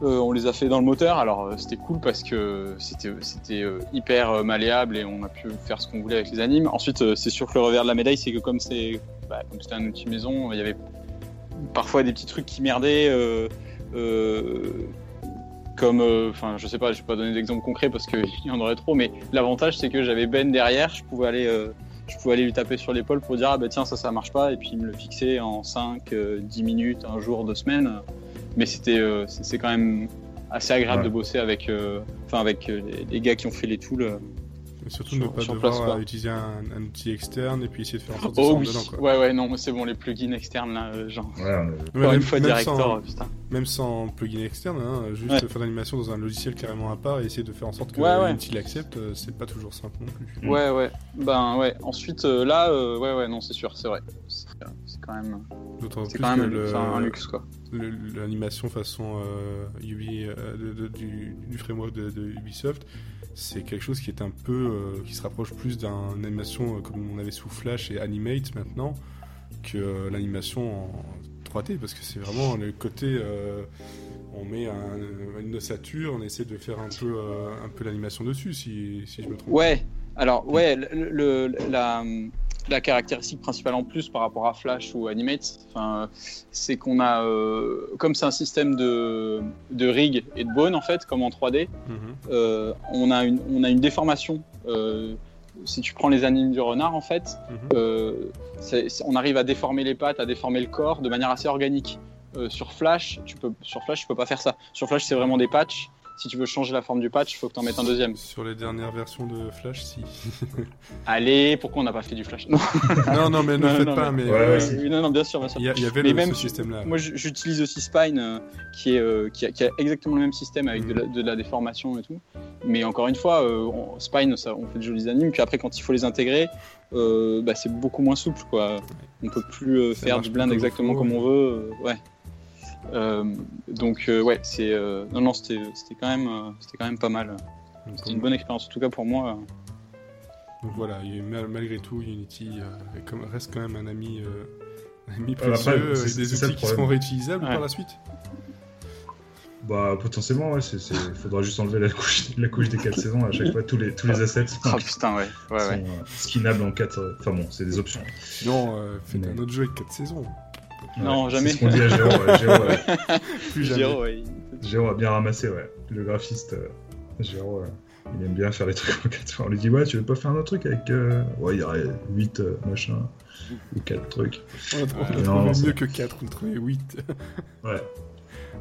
on les a fait dans le moteur. Alors c'était cool parce que c'était hyper malléable et on a pu faire ce qu'on voulait avec les animes. Ensuite, c'est sûr que le revers de la médaille, c'est que comme c'est bah, comme c'était un outil maison, il y avait parfois des petits trucs qui merdaient. Euh, euh, comme, euh, enfin, je sais pas, je vais pas donner d'exemple concret parce qu'il y en aurait trop, mais l'avantage c'est que j'avais Ben derrière, je pouvais aller, je pouvais aller lui taper sur l'épaule pour dire ah bah tiens ça ça marche pas et puis me le fixer en 5, 10 minutes, un jour, deux semaines. Mais c'était, c'est quand même assez agréable de bosser avec, enfin avec les, gars qui ont fait les tools surtout ne pas devoir utiliser un, outil externe et puis essayer de faire en sorte oh, oui. dedans. Quoi. Ouais, ouais, non, c'est bon, les plugins externes là, euh, genre. Ouais, une fois même director, sans, putain. Même sans plugin externe, hein, juste faire l'animation dans un logiciel carrément à part et essayer de faire en sorte que l'outil l'accepte, euh, c'est pas toujours simple non plus. Ouais, ouais. Ben ouais. Ensuite, euh, là, ouais, ouais, non, c'est sûr, c'est vrai. C'est quand même. D'autant plus quand même que le, un luxe quoi. L'animation façon Ubi, du, du, framework de, de Ubisoft c'est quelque chose qui est un peu euh, qui se rapproche plus d'une animation euh, comme on avait sous Flash et Animate maintenant que euh, l'animation en 3D parce que c'est vraiment le côté on met une ossature, on essaie de faire un peu un peu l'animation dessus si, si je me trompe. Ouais. Alors, ouais, la, la, caractéristique principale en plus par rapport à Flash ou Animate, c'est qu'on a, euh, comme c'est un système de, de rig et de bone en fait, comme en 3D, mhm. euh, on, a une, on a une déformation. Euh, si tu prends les animes du renard, en fait, mhm. on arrive à déformer les pattes, à déformer le corps de manière assez organique. sur Flash, tu peux, sur Flash, tu peux pas faire ça. Sur Flash, c'est vraiment des patchs si tu veux changer la forme du patch, il faut que tu en mettes un deuxième. Sur les dernières versions de Flash, si. Allez, pourquoi on n'a pas fait du Flash? Non. non, mais ne faites pas. Mais... Non, non, bien sûr, bien sûr. Il y, avait le, même, ce système-là. Moi, j'utilise aussi Spine, euh, qui, est, euh, qui, a, exactement le même système avec de, la, déformation et tout. Mais encore une fois, euh, Spine, ça, on fait de jolis animes. Puis après, quand il faut les intégrer, bah, c'est beaucoup moins souple. Quoi. On peut plus faire du blend exactement comme on veut. ouais. Euh, donc euh, ouais, c'est euh, non non c'était quand même c'était quand même pas mal. C'était une bonne expérience en tout cas pour moi. Donc voilà, malgré tout, Unity reste quand même un ami, ami précieux avec des outils qui seront réutilisables par la suite. Bah potentiellement ouais, il faudra juste enlever la couche, la couche des 4 saisons à chaque fois tous les tous les assets. Oh putain ouais, ouais, sont ouais. skinables en 4 enfin bon, c'est des options. Sinon faites un autre jeu avec 4 saisons. Non, jamais. C'est ce qu'on dit à Géro. Géro, Plus jamais. Géro, a bien ramassé, ouais. Le graphiste, euh, Géro, euh, il aime bien faire les trucs en 4 On lui dit, ouais, tu veux pas faire un autre truc avec. Euh, ouais, il y aurait 8 machins. Ou 4 trucs. On a, trouvé mieux que 4, on a trouvé 8. ouais.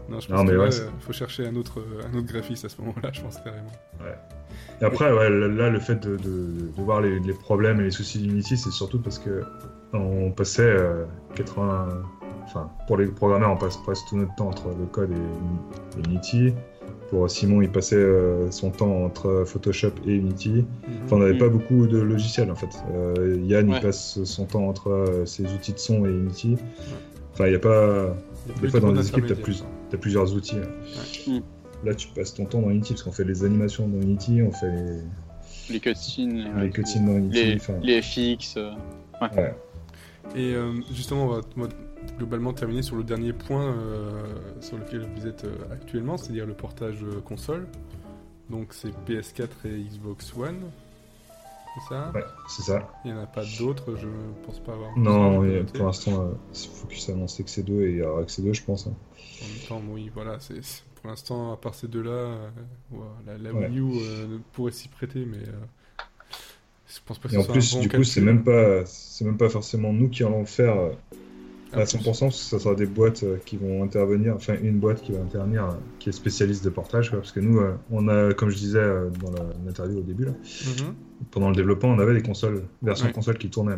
Non, je pense qu'il ouais, faut chercher un autre, un autre graphiste à ce moment-là, je pense carrément. Ouais. Et après, ouais, là, le fait de, de, de voir les, les, problèmes et les soucis d'Unity, c'est surtout parce que on passait 80, enfin, pour les programmeurs, on passe presque tout notre temps entre le code et, Unity. Pour Simon, il passait euh, son temps entre Photoshop et Unity. Mhm. Enfin, on n'avait pas beaucoup de logiciels en fait. Euh, Yann, il passe son temps entre euh, ses outils de son et Unity. Enfin, il n'y a pas. des fois, dans les équipes, tu as, plusieurs outils. Là, tu passes ton temps dans Unity parce qu'on fait les animations dans Unity, on fait les, cutscenes, les cutscenes dans Unity, les, FX. Ouais. Et justement, on va, globalement terminé sur le dernier point euh, sur lequel vous êtes euh, actuellement, c'est-à-dire le portage euh, console. Donc c'est PS4 et Xbox One. C'est ça? Ouais, c'est ça. Il n'y en a pas d'autres, je pense pas avoir. Non, pour l'instant, Focus a annoncé que c'est deux et il y aura que c'est deux, je pense. Hein. En même temps, oui, voilà, c'est pour l'instant, à part ces deux-là, la, Wii U pourrait s'y prêter, mais pense pas que et en plus, du coup, c'est même pas, c'est même pas forcément nous qui allons le faire à 100%, ça sera des boîtes euh, qui vont intervenir, enfin une boîte qui va intervenir, euh, qui est spécialiste de portage, parce que nous, euh, on a, comme je disais dans l'interview au début, mhm. pendant le développement, on avait des consoles, version console qui tournaient.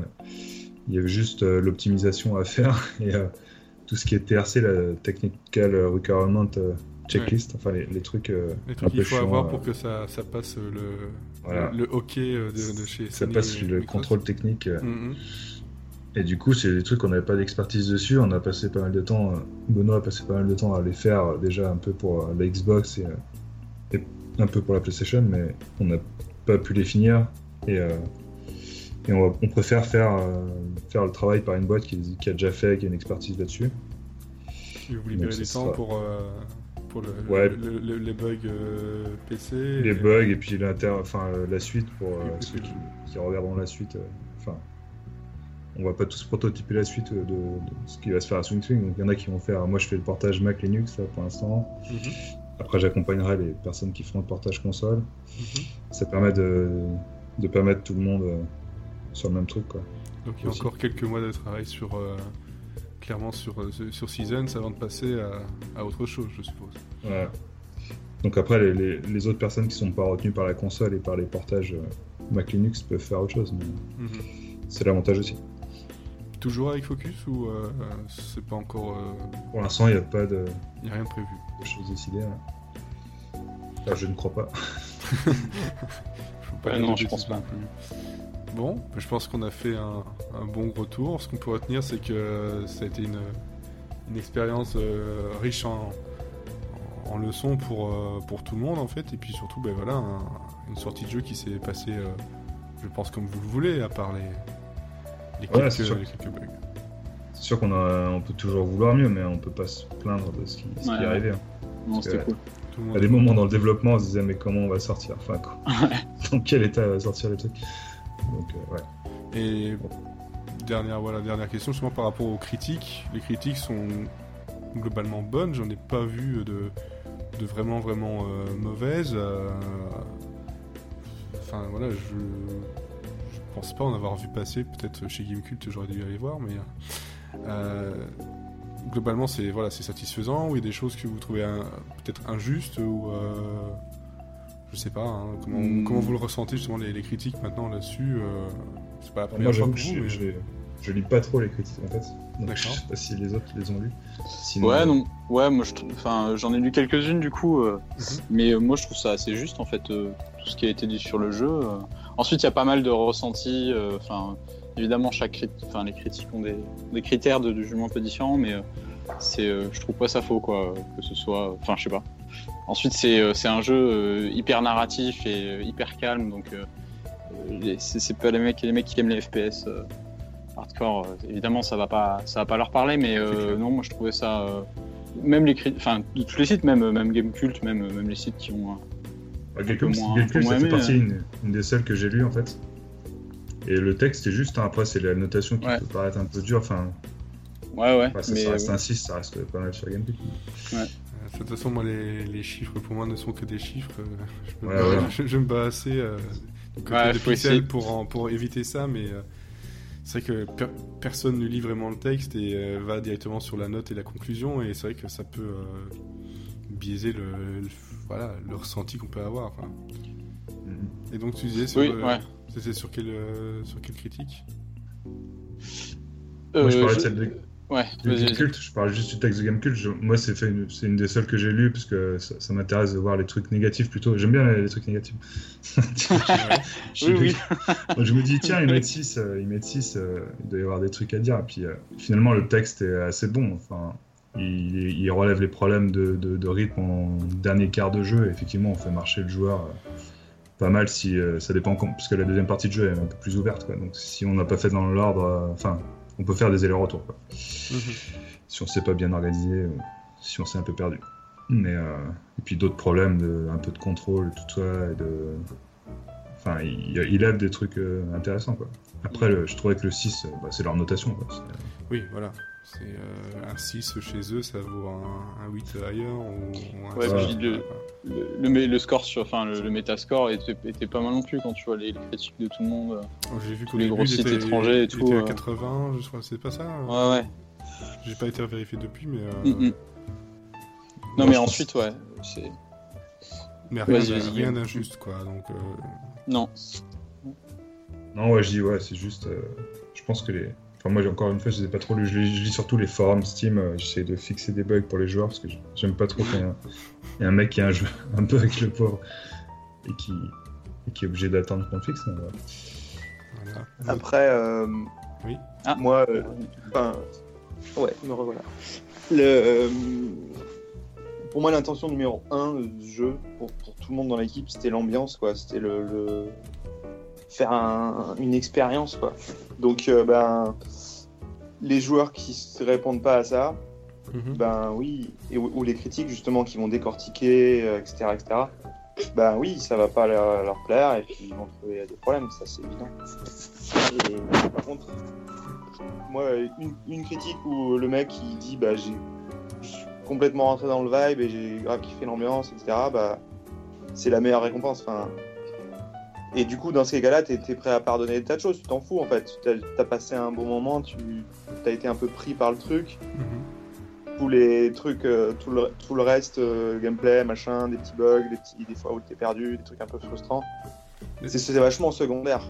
Il y avait juste l'optimisation à faire et tout ce qui est TRC, la Technical Requirement Checklist, enfin les, trucs. les trucs qu'il faut avoir pour que ça, ça passe le, le OK de, de, chez Ça passe le contrôle technique. Mhm. Et du coup, c'est des trucs qu'on n'avait pas d'expertise dessus. On a passé pas mal de temps, euh, Benoît a passé pas mal de temps à les faire euh, déjà un peu pour euh, la Xbox et, un peu pour la PlayStation, mais on n'a pas pu les finir. Et, et on, préfère faire, faire le travail par une boîte qui, a déjà fait, qui a une expertise là-dessus. Et vous libérez du temps pour, pour le, les bugs PC Les bugs et puis enfin, la suite pour ceux qui, qui, regarderont la suite. Enfin, on va pas tous prototyper la suite de, ce qui va se faire à Swing Swing. Donc il y en a qui vont faire. Moi, je fais le portage Mac Linux là, pour l'instant. Mhm. Après, j'accompagnerai les personnes qui font le portage console. Mhm. Ça permet de, de permettre tout le monde euh, sur le même truc. Quoi. Donc il y a encore quelques mois de travail sur. Euh, clairement sur, euh, sur Seasons avant de passer à, autre chose, je suppose. Ouais. Donc après, les, les, autres personnes qui sont pas retenues par la console et par les portages Mac Linux peuvent faire autre chose. Mhm. C'est l'avantage aussi. Toujours avec Focus ou euh, c'est pas encore. Euh, Pour l'instant, il n'y a pas de. Il a rien prévu? De choses décidées. Là. je ne crois pas. pas non, je pense pas. Bon, je pense qu'on a fait un, bon gros tour. Ce qu'on peut retenir, c'est que ça a été une, une expérience euh, riche en, en, leçons pour, pour tout le monde en fait. Et puis surtout, ben voilà, une sortie de jeu qui s'est passée, je pense, comme vous le voulez, à part les c'est sûr, qu'on on peut toujours vouloir mieux, mais on peut pas se plaindre de ce qui, est arrivé. Hein. Non, c'était cool. À des moments dans le développement, on se disait mais comment on va sortir? Enfin, quoi. dans quel état va sortir le truc? Donc, euh, ouais. Et dernière, voilà, dernière question, justement par rapport aux critiques. Les critiques sont globalement bonnes, j'en ai pas vu de, de vraiment, vraiment euh, mauvaises. Euh, enfin, voilà, je, pense pas en avoir vu passer. Peut-être chez Gamecult, j'aurais dû aller voir, mais. globalement, c'est voilà, c'est satisfaisant ou il y a des choses que vous trouvez peut-être injustes ou je sais pas hein, comment, hmm. comment, vous le ressentez justement les, critiques maintenant là-dessus. c'est pas la première fois que vous. Mais... Je lis pas trop les critiques en fait. Donc, je sais pas si les autres les ont lus. Ouais, non. Ouais, moi je enfin, j'en ai lu quelques-unes du coup, euh, mhm. mais euh, moi je trouve ça assez juste en fait, euh, tout ce qui a été dit sur le jeu. Ensuite, il y a pas mal de ressentis. Enfin, évidemment, chaque enfin, les critiques ont des, des critères de, jugement un peu différents, mais c'est, je trouve pas ça faux quoi, que ce soit. Enfin, je sais pas. Ensuite, c'est un jeu hyper narratif et hyper calme, donc c'est pas les mecs, les mecs qui aiment les FPS hardcore, euh, évidemment, ça va pas, ça va pas leur parler, mais euh, non, moi je trouvais ça, euh, même les, enfin, de tous les sites, même même Gamecult, même même les sites qui ont. Bah, Gamecult, ça fait partie une, des seules que j'ai lues en fait. Et le texte est juste, hein, après c'est la notation qui peut paraître un peu dure, enfin. Ouais, ouais. ça, mais, reste un 6, ça reste pas mal sur Gamecult. Ouais. De toute façon, moi, les, les, chiffres pour moi ne sont que des chiffres. Je me, bats, je, me bats assez euh, de pixels pour, pour éviter ça, mais c'est vrai que personne ne lit vraiment le texte et euh, va directement sur la note et la conclusion, et c'est vrai que ça peut euh, biaiser le, voilà, le ressenti qu'on peut avoir. Et donc tu disais, c'était sur, quelle, euh, sur quelle critique? Moi je parlais de celle de Ouais, je parle juste du texte de Gamecult. Moi, c'est une... une des seules que j'ai lues parce que ça, m'intéresse de voir les trucs négatifs plutôt. J'aime bien les, trucs négatifs. oui, oui. je me dis, tiens, ils mettent 6, euh, ils mettent 6 euh, il doit y avoir des trucs à dire. Et puis euh, finalement, le texte est assez bon. Enfin, il, il relève les problèmes de, de, rythme en dernier quart de jeu. Et effectivement, on fait marcher le joueur pas mal si ça dépend, parce que la deuxième partie de jeu est un peu plus ouverte. Quoi. Donc si on n'a pas fait dans l'ordre, enfin on peut faire des allers-retours. Mhm. Si on s'est pas bien organisé, si on s'est un peu perdu. Mais, euh, et puis d'autres problèmes, de, un peu de contrôle, tout ça, et de... Enfin, il, il aide des trucs euh, intéressants, quoi. Après, je trouvais que le 6, bah, c'est leur notation, quoi. Oui, voilà. C'est euh, un 6 chez eux, ça vaut un, 8 ailleurs. Ou, ouais, le, le, le, score sur, enfin, le, métascore était, était, pas mal non plus quand tu vois les, critiques de tout le monde. Oh, J'ai vu que les gros sites étrangers et tout. Était à 80, je crois, c'est pas ça hein Ouais, ouais. J'ai pas été vérifié depuis, mais. Euh... Mm, mm. Non, mais ensuite, ouais. c'est... Mais rien, d'injuste, quoi. Donc, euh... Non. Non, ouais, je dis, ouais, c'est juste. Euh, je pense que les Enfin, moi, encore une fois, je les ai pas trop lus. Je lis, surtout les forums Steam. Euh, j'essaie de fixer des bugs pour les joueurs parce que j'aime pas trop qu'il y, ait un mec qui a un jeu un peu avec le pauvre et qui, qui est obligé d'attendre qu'on fixe. Après, euh, oui. Ah. moi, euh, enfin, ouais, me revoilà. Le, pour moi, l'intention numéro 1 du jeu, pour, tout le monde dans l'équipe, c'était l'ambiance, quoi. C'était le, faire une expérience, quoi. Donc, ben, les joueurs qui ne répondent pas à ça, mhm. ben oui, et, ou, les critiques justement qui vont décortiquer, etc., euh, etc., ben oui, ça va pas leur, plaire et puis ils vont trouver des problèmes, ça c'est évident. Et par contre, moi, une, critique où le mec il dit bah j'ai complètement rentré dans le vibe et j'ai grave kiffé l'ambiance, etc., bah c'est la meilleure récompense. Enfin, et du coup, dans ces cas-là, tu es, prêt à pardonner des tas de choses, tu t'en fous en fait. Tu as, passé un bon moment, tu as été un peu pris par le truc. Mhm. Tous les trucs, euh, tout, le, tout, le, reste, euh, gameplay, machin, des petits bugs, des, petits, des fois où tu es perdu, des trucs un peu frustrants. C'est vachement secondaire.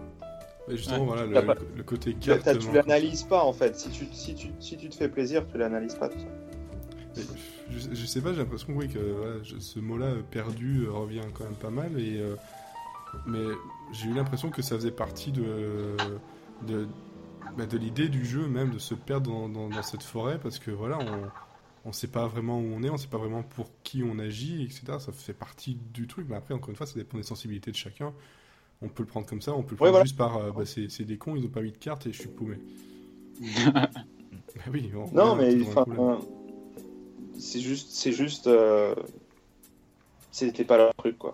Mais justement, voilà, le, côté carte. Tu l'analyses pas en fait. Si tu, si, tu, si tu te fais plaisir, tu l'analyses pas tout ça. Je, sais pas, j'ai l'impression oui, que ce mot-là, perdu, revient quand même pas mal. Et mais j'ai eu l'impression que ça faisait partie de, de, bah, de l'idée du jeu même, de se perdre dans, dans, cette forêt, parce que voilà, on ne sait pas vraiment où on est, on ne sait pas vraiment pour qui on agit, etc. Ça fait partie du truc, mais après, encore une fois, ça dépend des sensibilités de chacun. On peut le prendre comme ça, on peut le prendre juste par euh, bah, c'est des cons, ils n'ont pas mis de cartes et je suis paumé. bah oui, non, mais c'est juste, c'est juste euh, c'était pas leur truc, quoi.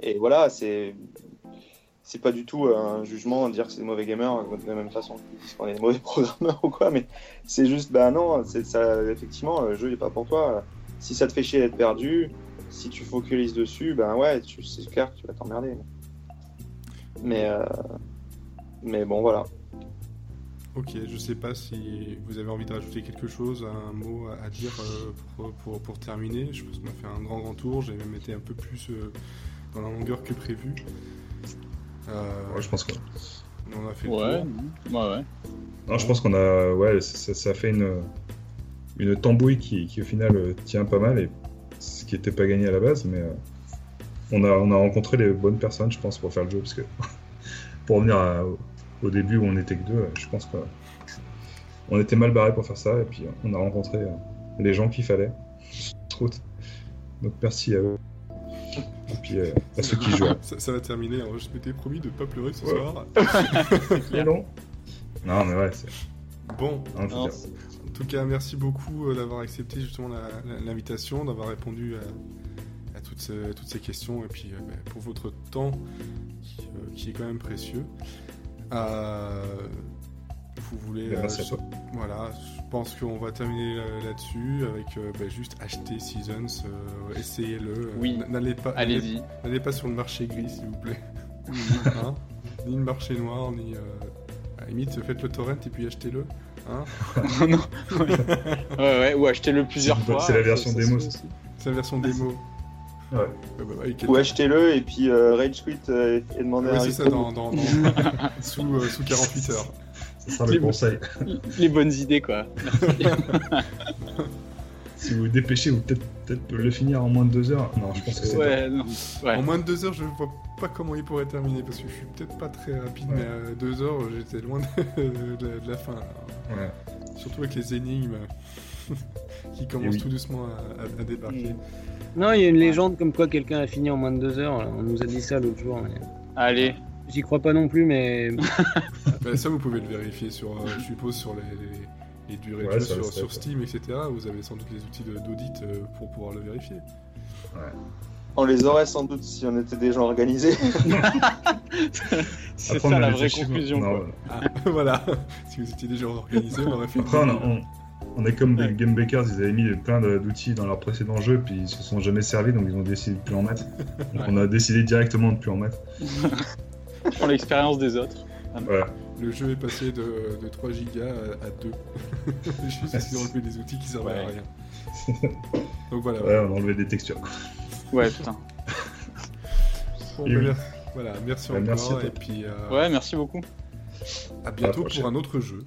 Et voilà, c'est c'est pas du tout un jugement dire que c'est des mauvais gamers de la même façon qu'on est des mauvais programmeurs ou quoi, mais c'est juste, bah non, c'est ça, effectivement, le jeu n'est pas pour toi. Si ça te fait chier d'être perdu, si tu focalises dessus, ben ouais, c'est clair que tu vas t'emmerder. Mais, euh, mais bon, voilà. Ok, je sais pas si vous avez envie de rajouter quelque chose, un mot à, dire euh, pour, pour, pour, terminer. Je pense qu'on a fait un grand grand tour, j'ai même été un peu plus euh, dans la longueur que prévu. ouais, je pense qu'on on a fait ouais, le Ouais, ouais. Non, je pense qu'on a. Ouais, ça, ça, fait une, une tambouille qui, qui, au final tient pas mal et ce qui n'était pas gagné à la base, mais on, a, on a rencontré les bonnes personnes, je pense, pour faire le jeu parce que pour revenir à, au début où on était que deux, je pense qu'on était mal barré pour faire ça et puis on a rencontré euh, les gens qu'il fallait. Donc merci à eux. Et puis euh, à ceux qui jouent. Ça, va terminer, hein. je m'étais promis de ne pas pleurer ce soir. non. Non mais ouais, c'est. Bon. en tout cas, merci beaucoup euh, d'avoir accepté justement l'invitation, d'avoir répondu à, toutes, toutes, ces questions et puis bah, pour votre temps qui est quand même précieux. Euh, vous voulez. Euh, voilà, je pense qu'on va terminer là-dessus avec euh, bah, juste acheter Seasons, essayez-le. Oui. N'allez pas, allez-y. N'allez pas sur le marché gris, s'il vous plaît. Hein ni le marché noir, ni. À la limite, faites le torrent et puis achetez-le. Hein non. ouais. ouais, ou achetez-le plusieurs fois. C'est la version démo. C'est la version démo. Ouais. Bah, bah, Ou achetez-le et puis euh, Rage Quit euh, et demandez ouais, c'est ça, dans, dans, dans... sous, euh, sous 48 heures. Ça sera le conseil. Les bonnes idées, quoi. si vous vous dépêchez, vous peut-être peut, le finir en moins de 2 heures. Non, je pense que c'est. Ouais, non. Ouais. En moins de 2 heures, je vois pas comment il pourrait terminer parce que je suis peut-être pas très rapide, mais à 2 heures, j'étais loin de, de, de, la fin. Ouais. Surtout avec les énigmes qui commencent oui. tout doucement à, à, à débarquer. Non, il y a une légende comme quoi quelqu'un a fini en moins de deux heures. On nous a dit ça l'autre jour. Mais... Allez. J'y crois pas non plus, mais. bah, ça, vous pouvez le vérifier sur, euh, je suppose, sur les, les, les durées ouais, de jeu sur, sur Steam, etc. Vous avez sans doute les outils d'audit euh, pour pouvoir le vérifier. Ouais. On les aurait sans doute si on était des gens organisés. C'est ça la vraie conclusion. Non, quoi. Ah, voilà. si vous étiez des gens organisés, on aurait fait. Après, on, on, on est comme les Game Bakers, ils avaient mis plein d'outils dans leur précédent jeu, puis ils se sont jamais servis, donc ils ont décidé de plus en mettre. Donc on a décidé directement de plus en mettre. Pour l'expérience des autres. Voilà. Le jeu est passé de, de 3 gigas à, 2. Juste qu'ils ont enlevé des outils qui servaient ouais. à rien. Donc voilà. Ouais, on a enlevé des textures. Ouais, putain. Bon, merci. Voilà, merci bah, encore. Merci et puis, euh... Ouais, merci beaucoup. À bientôt à pour un autre jeu.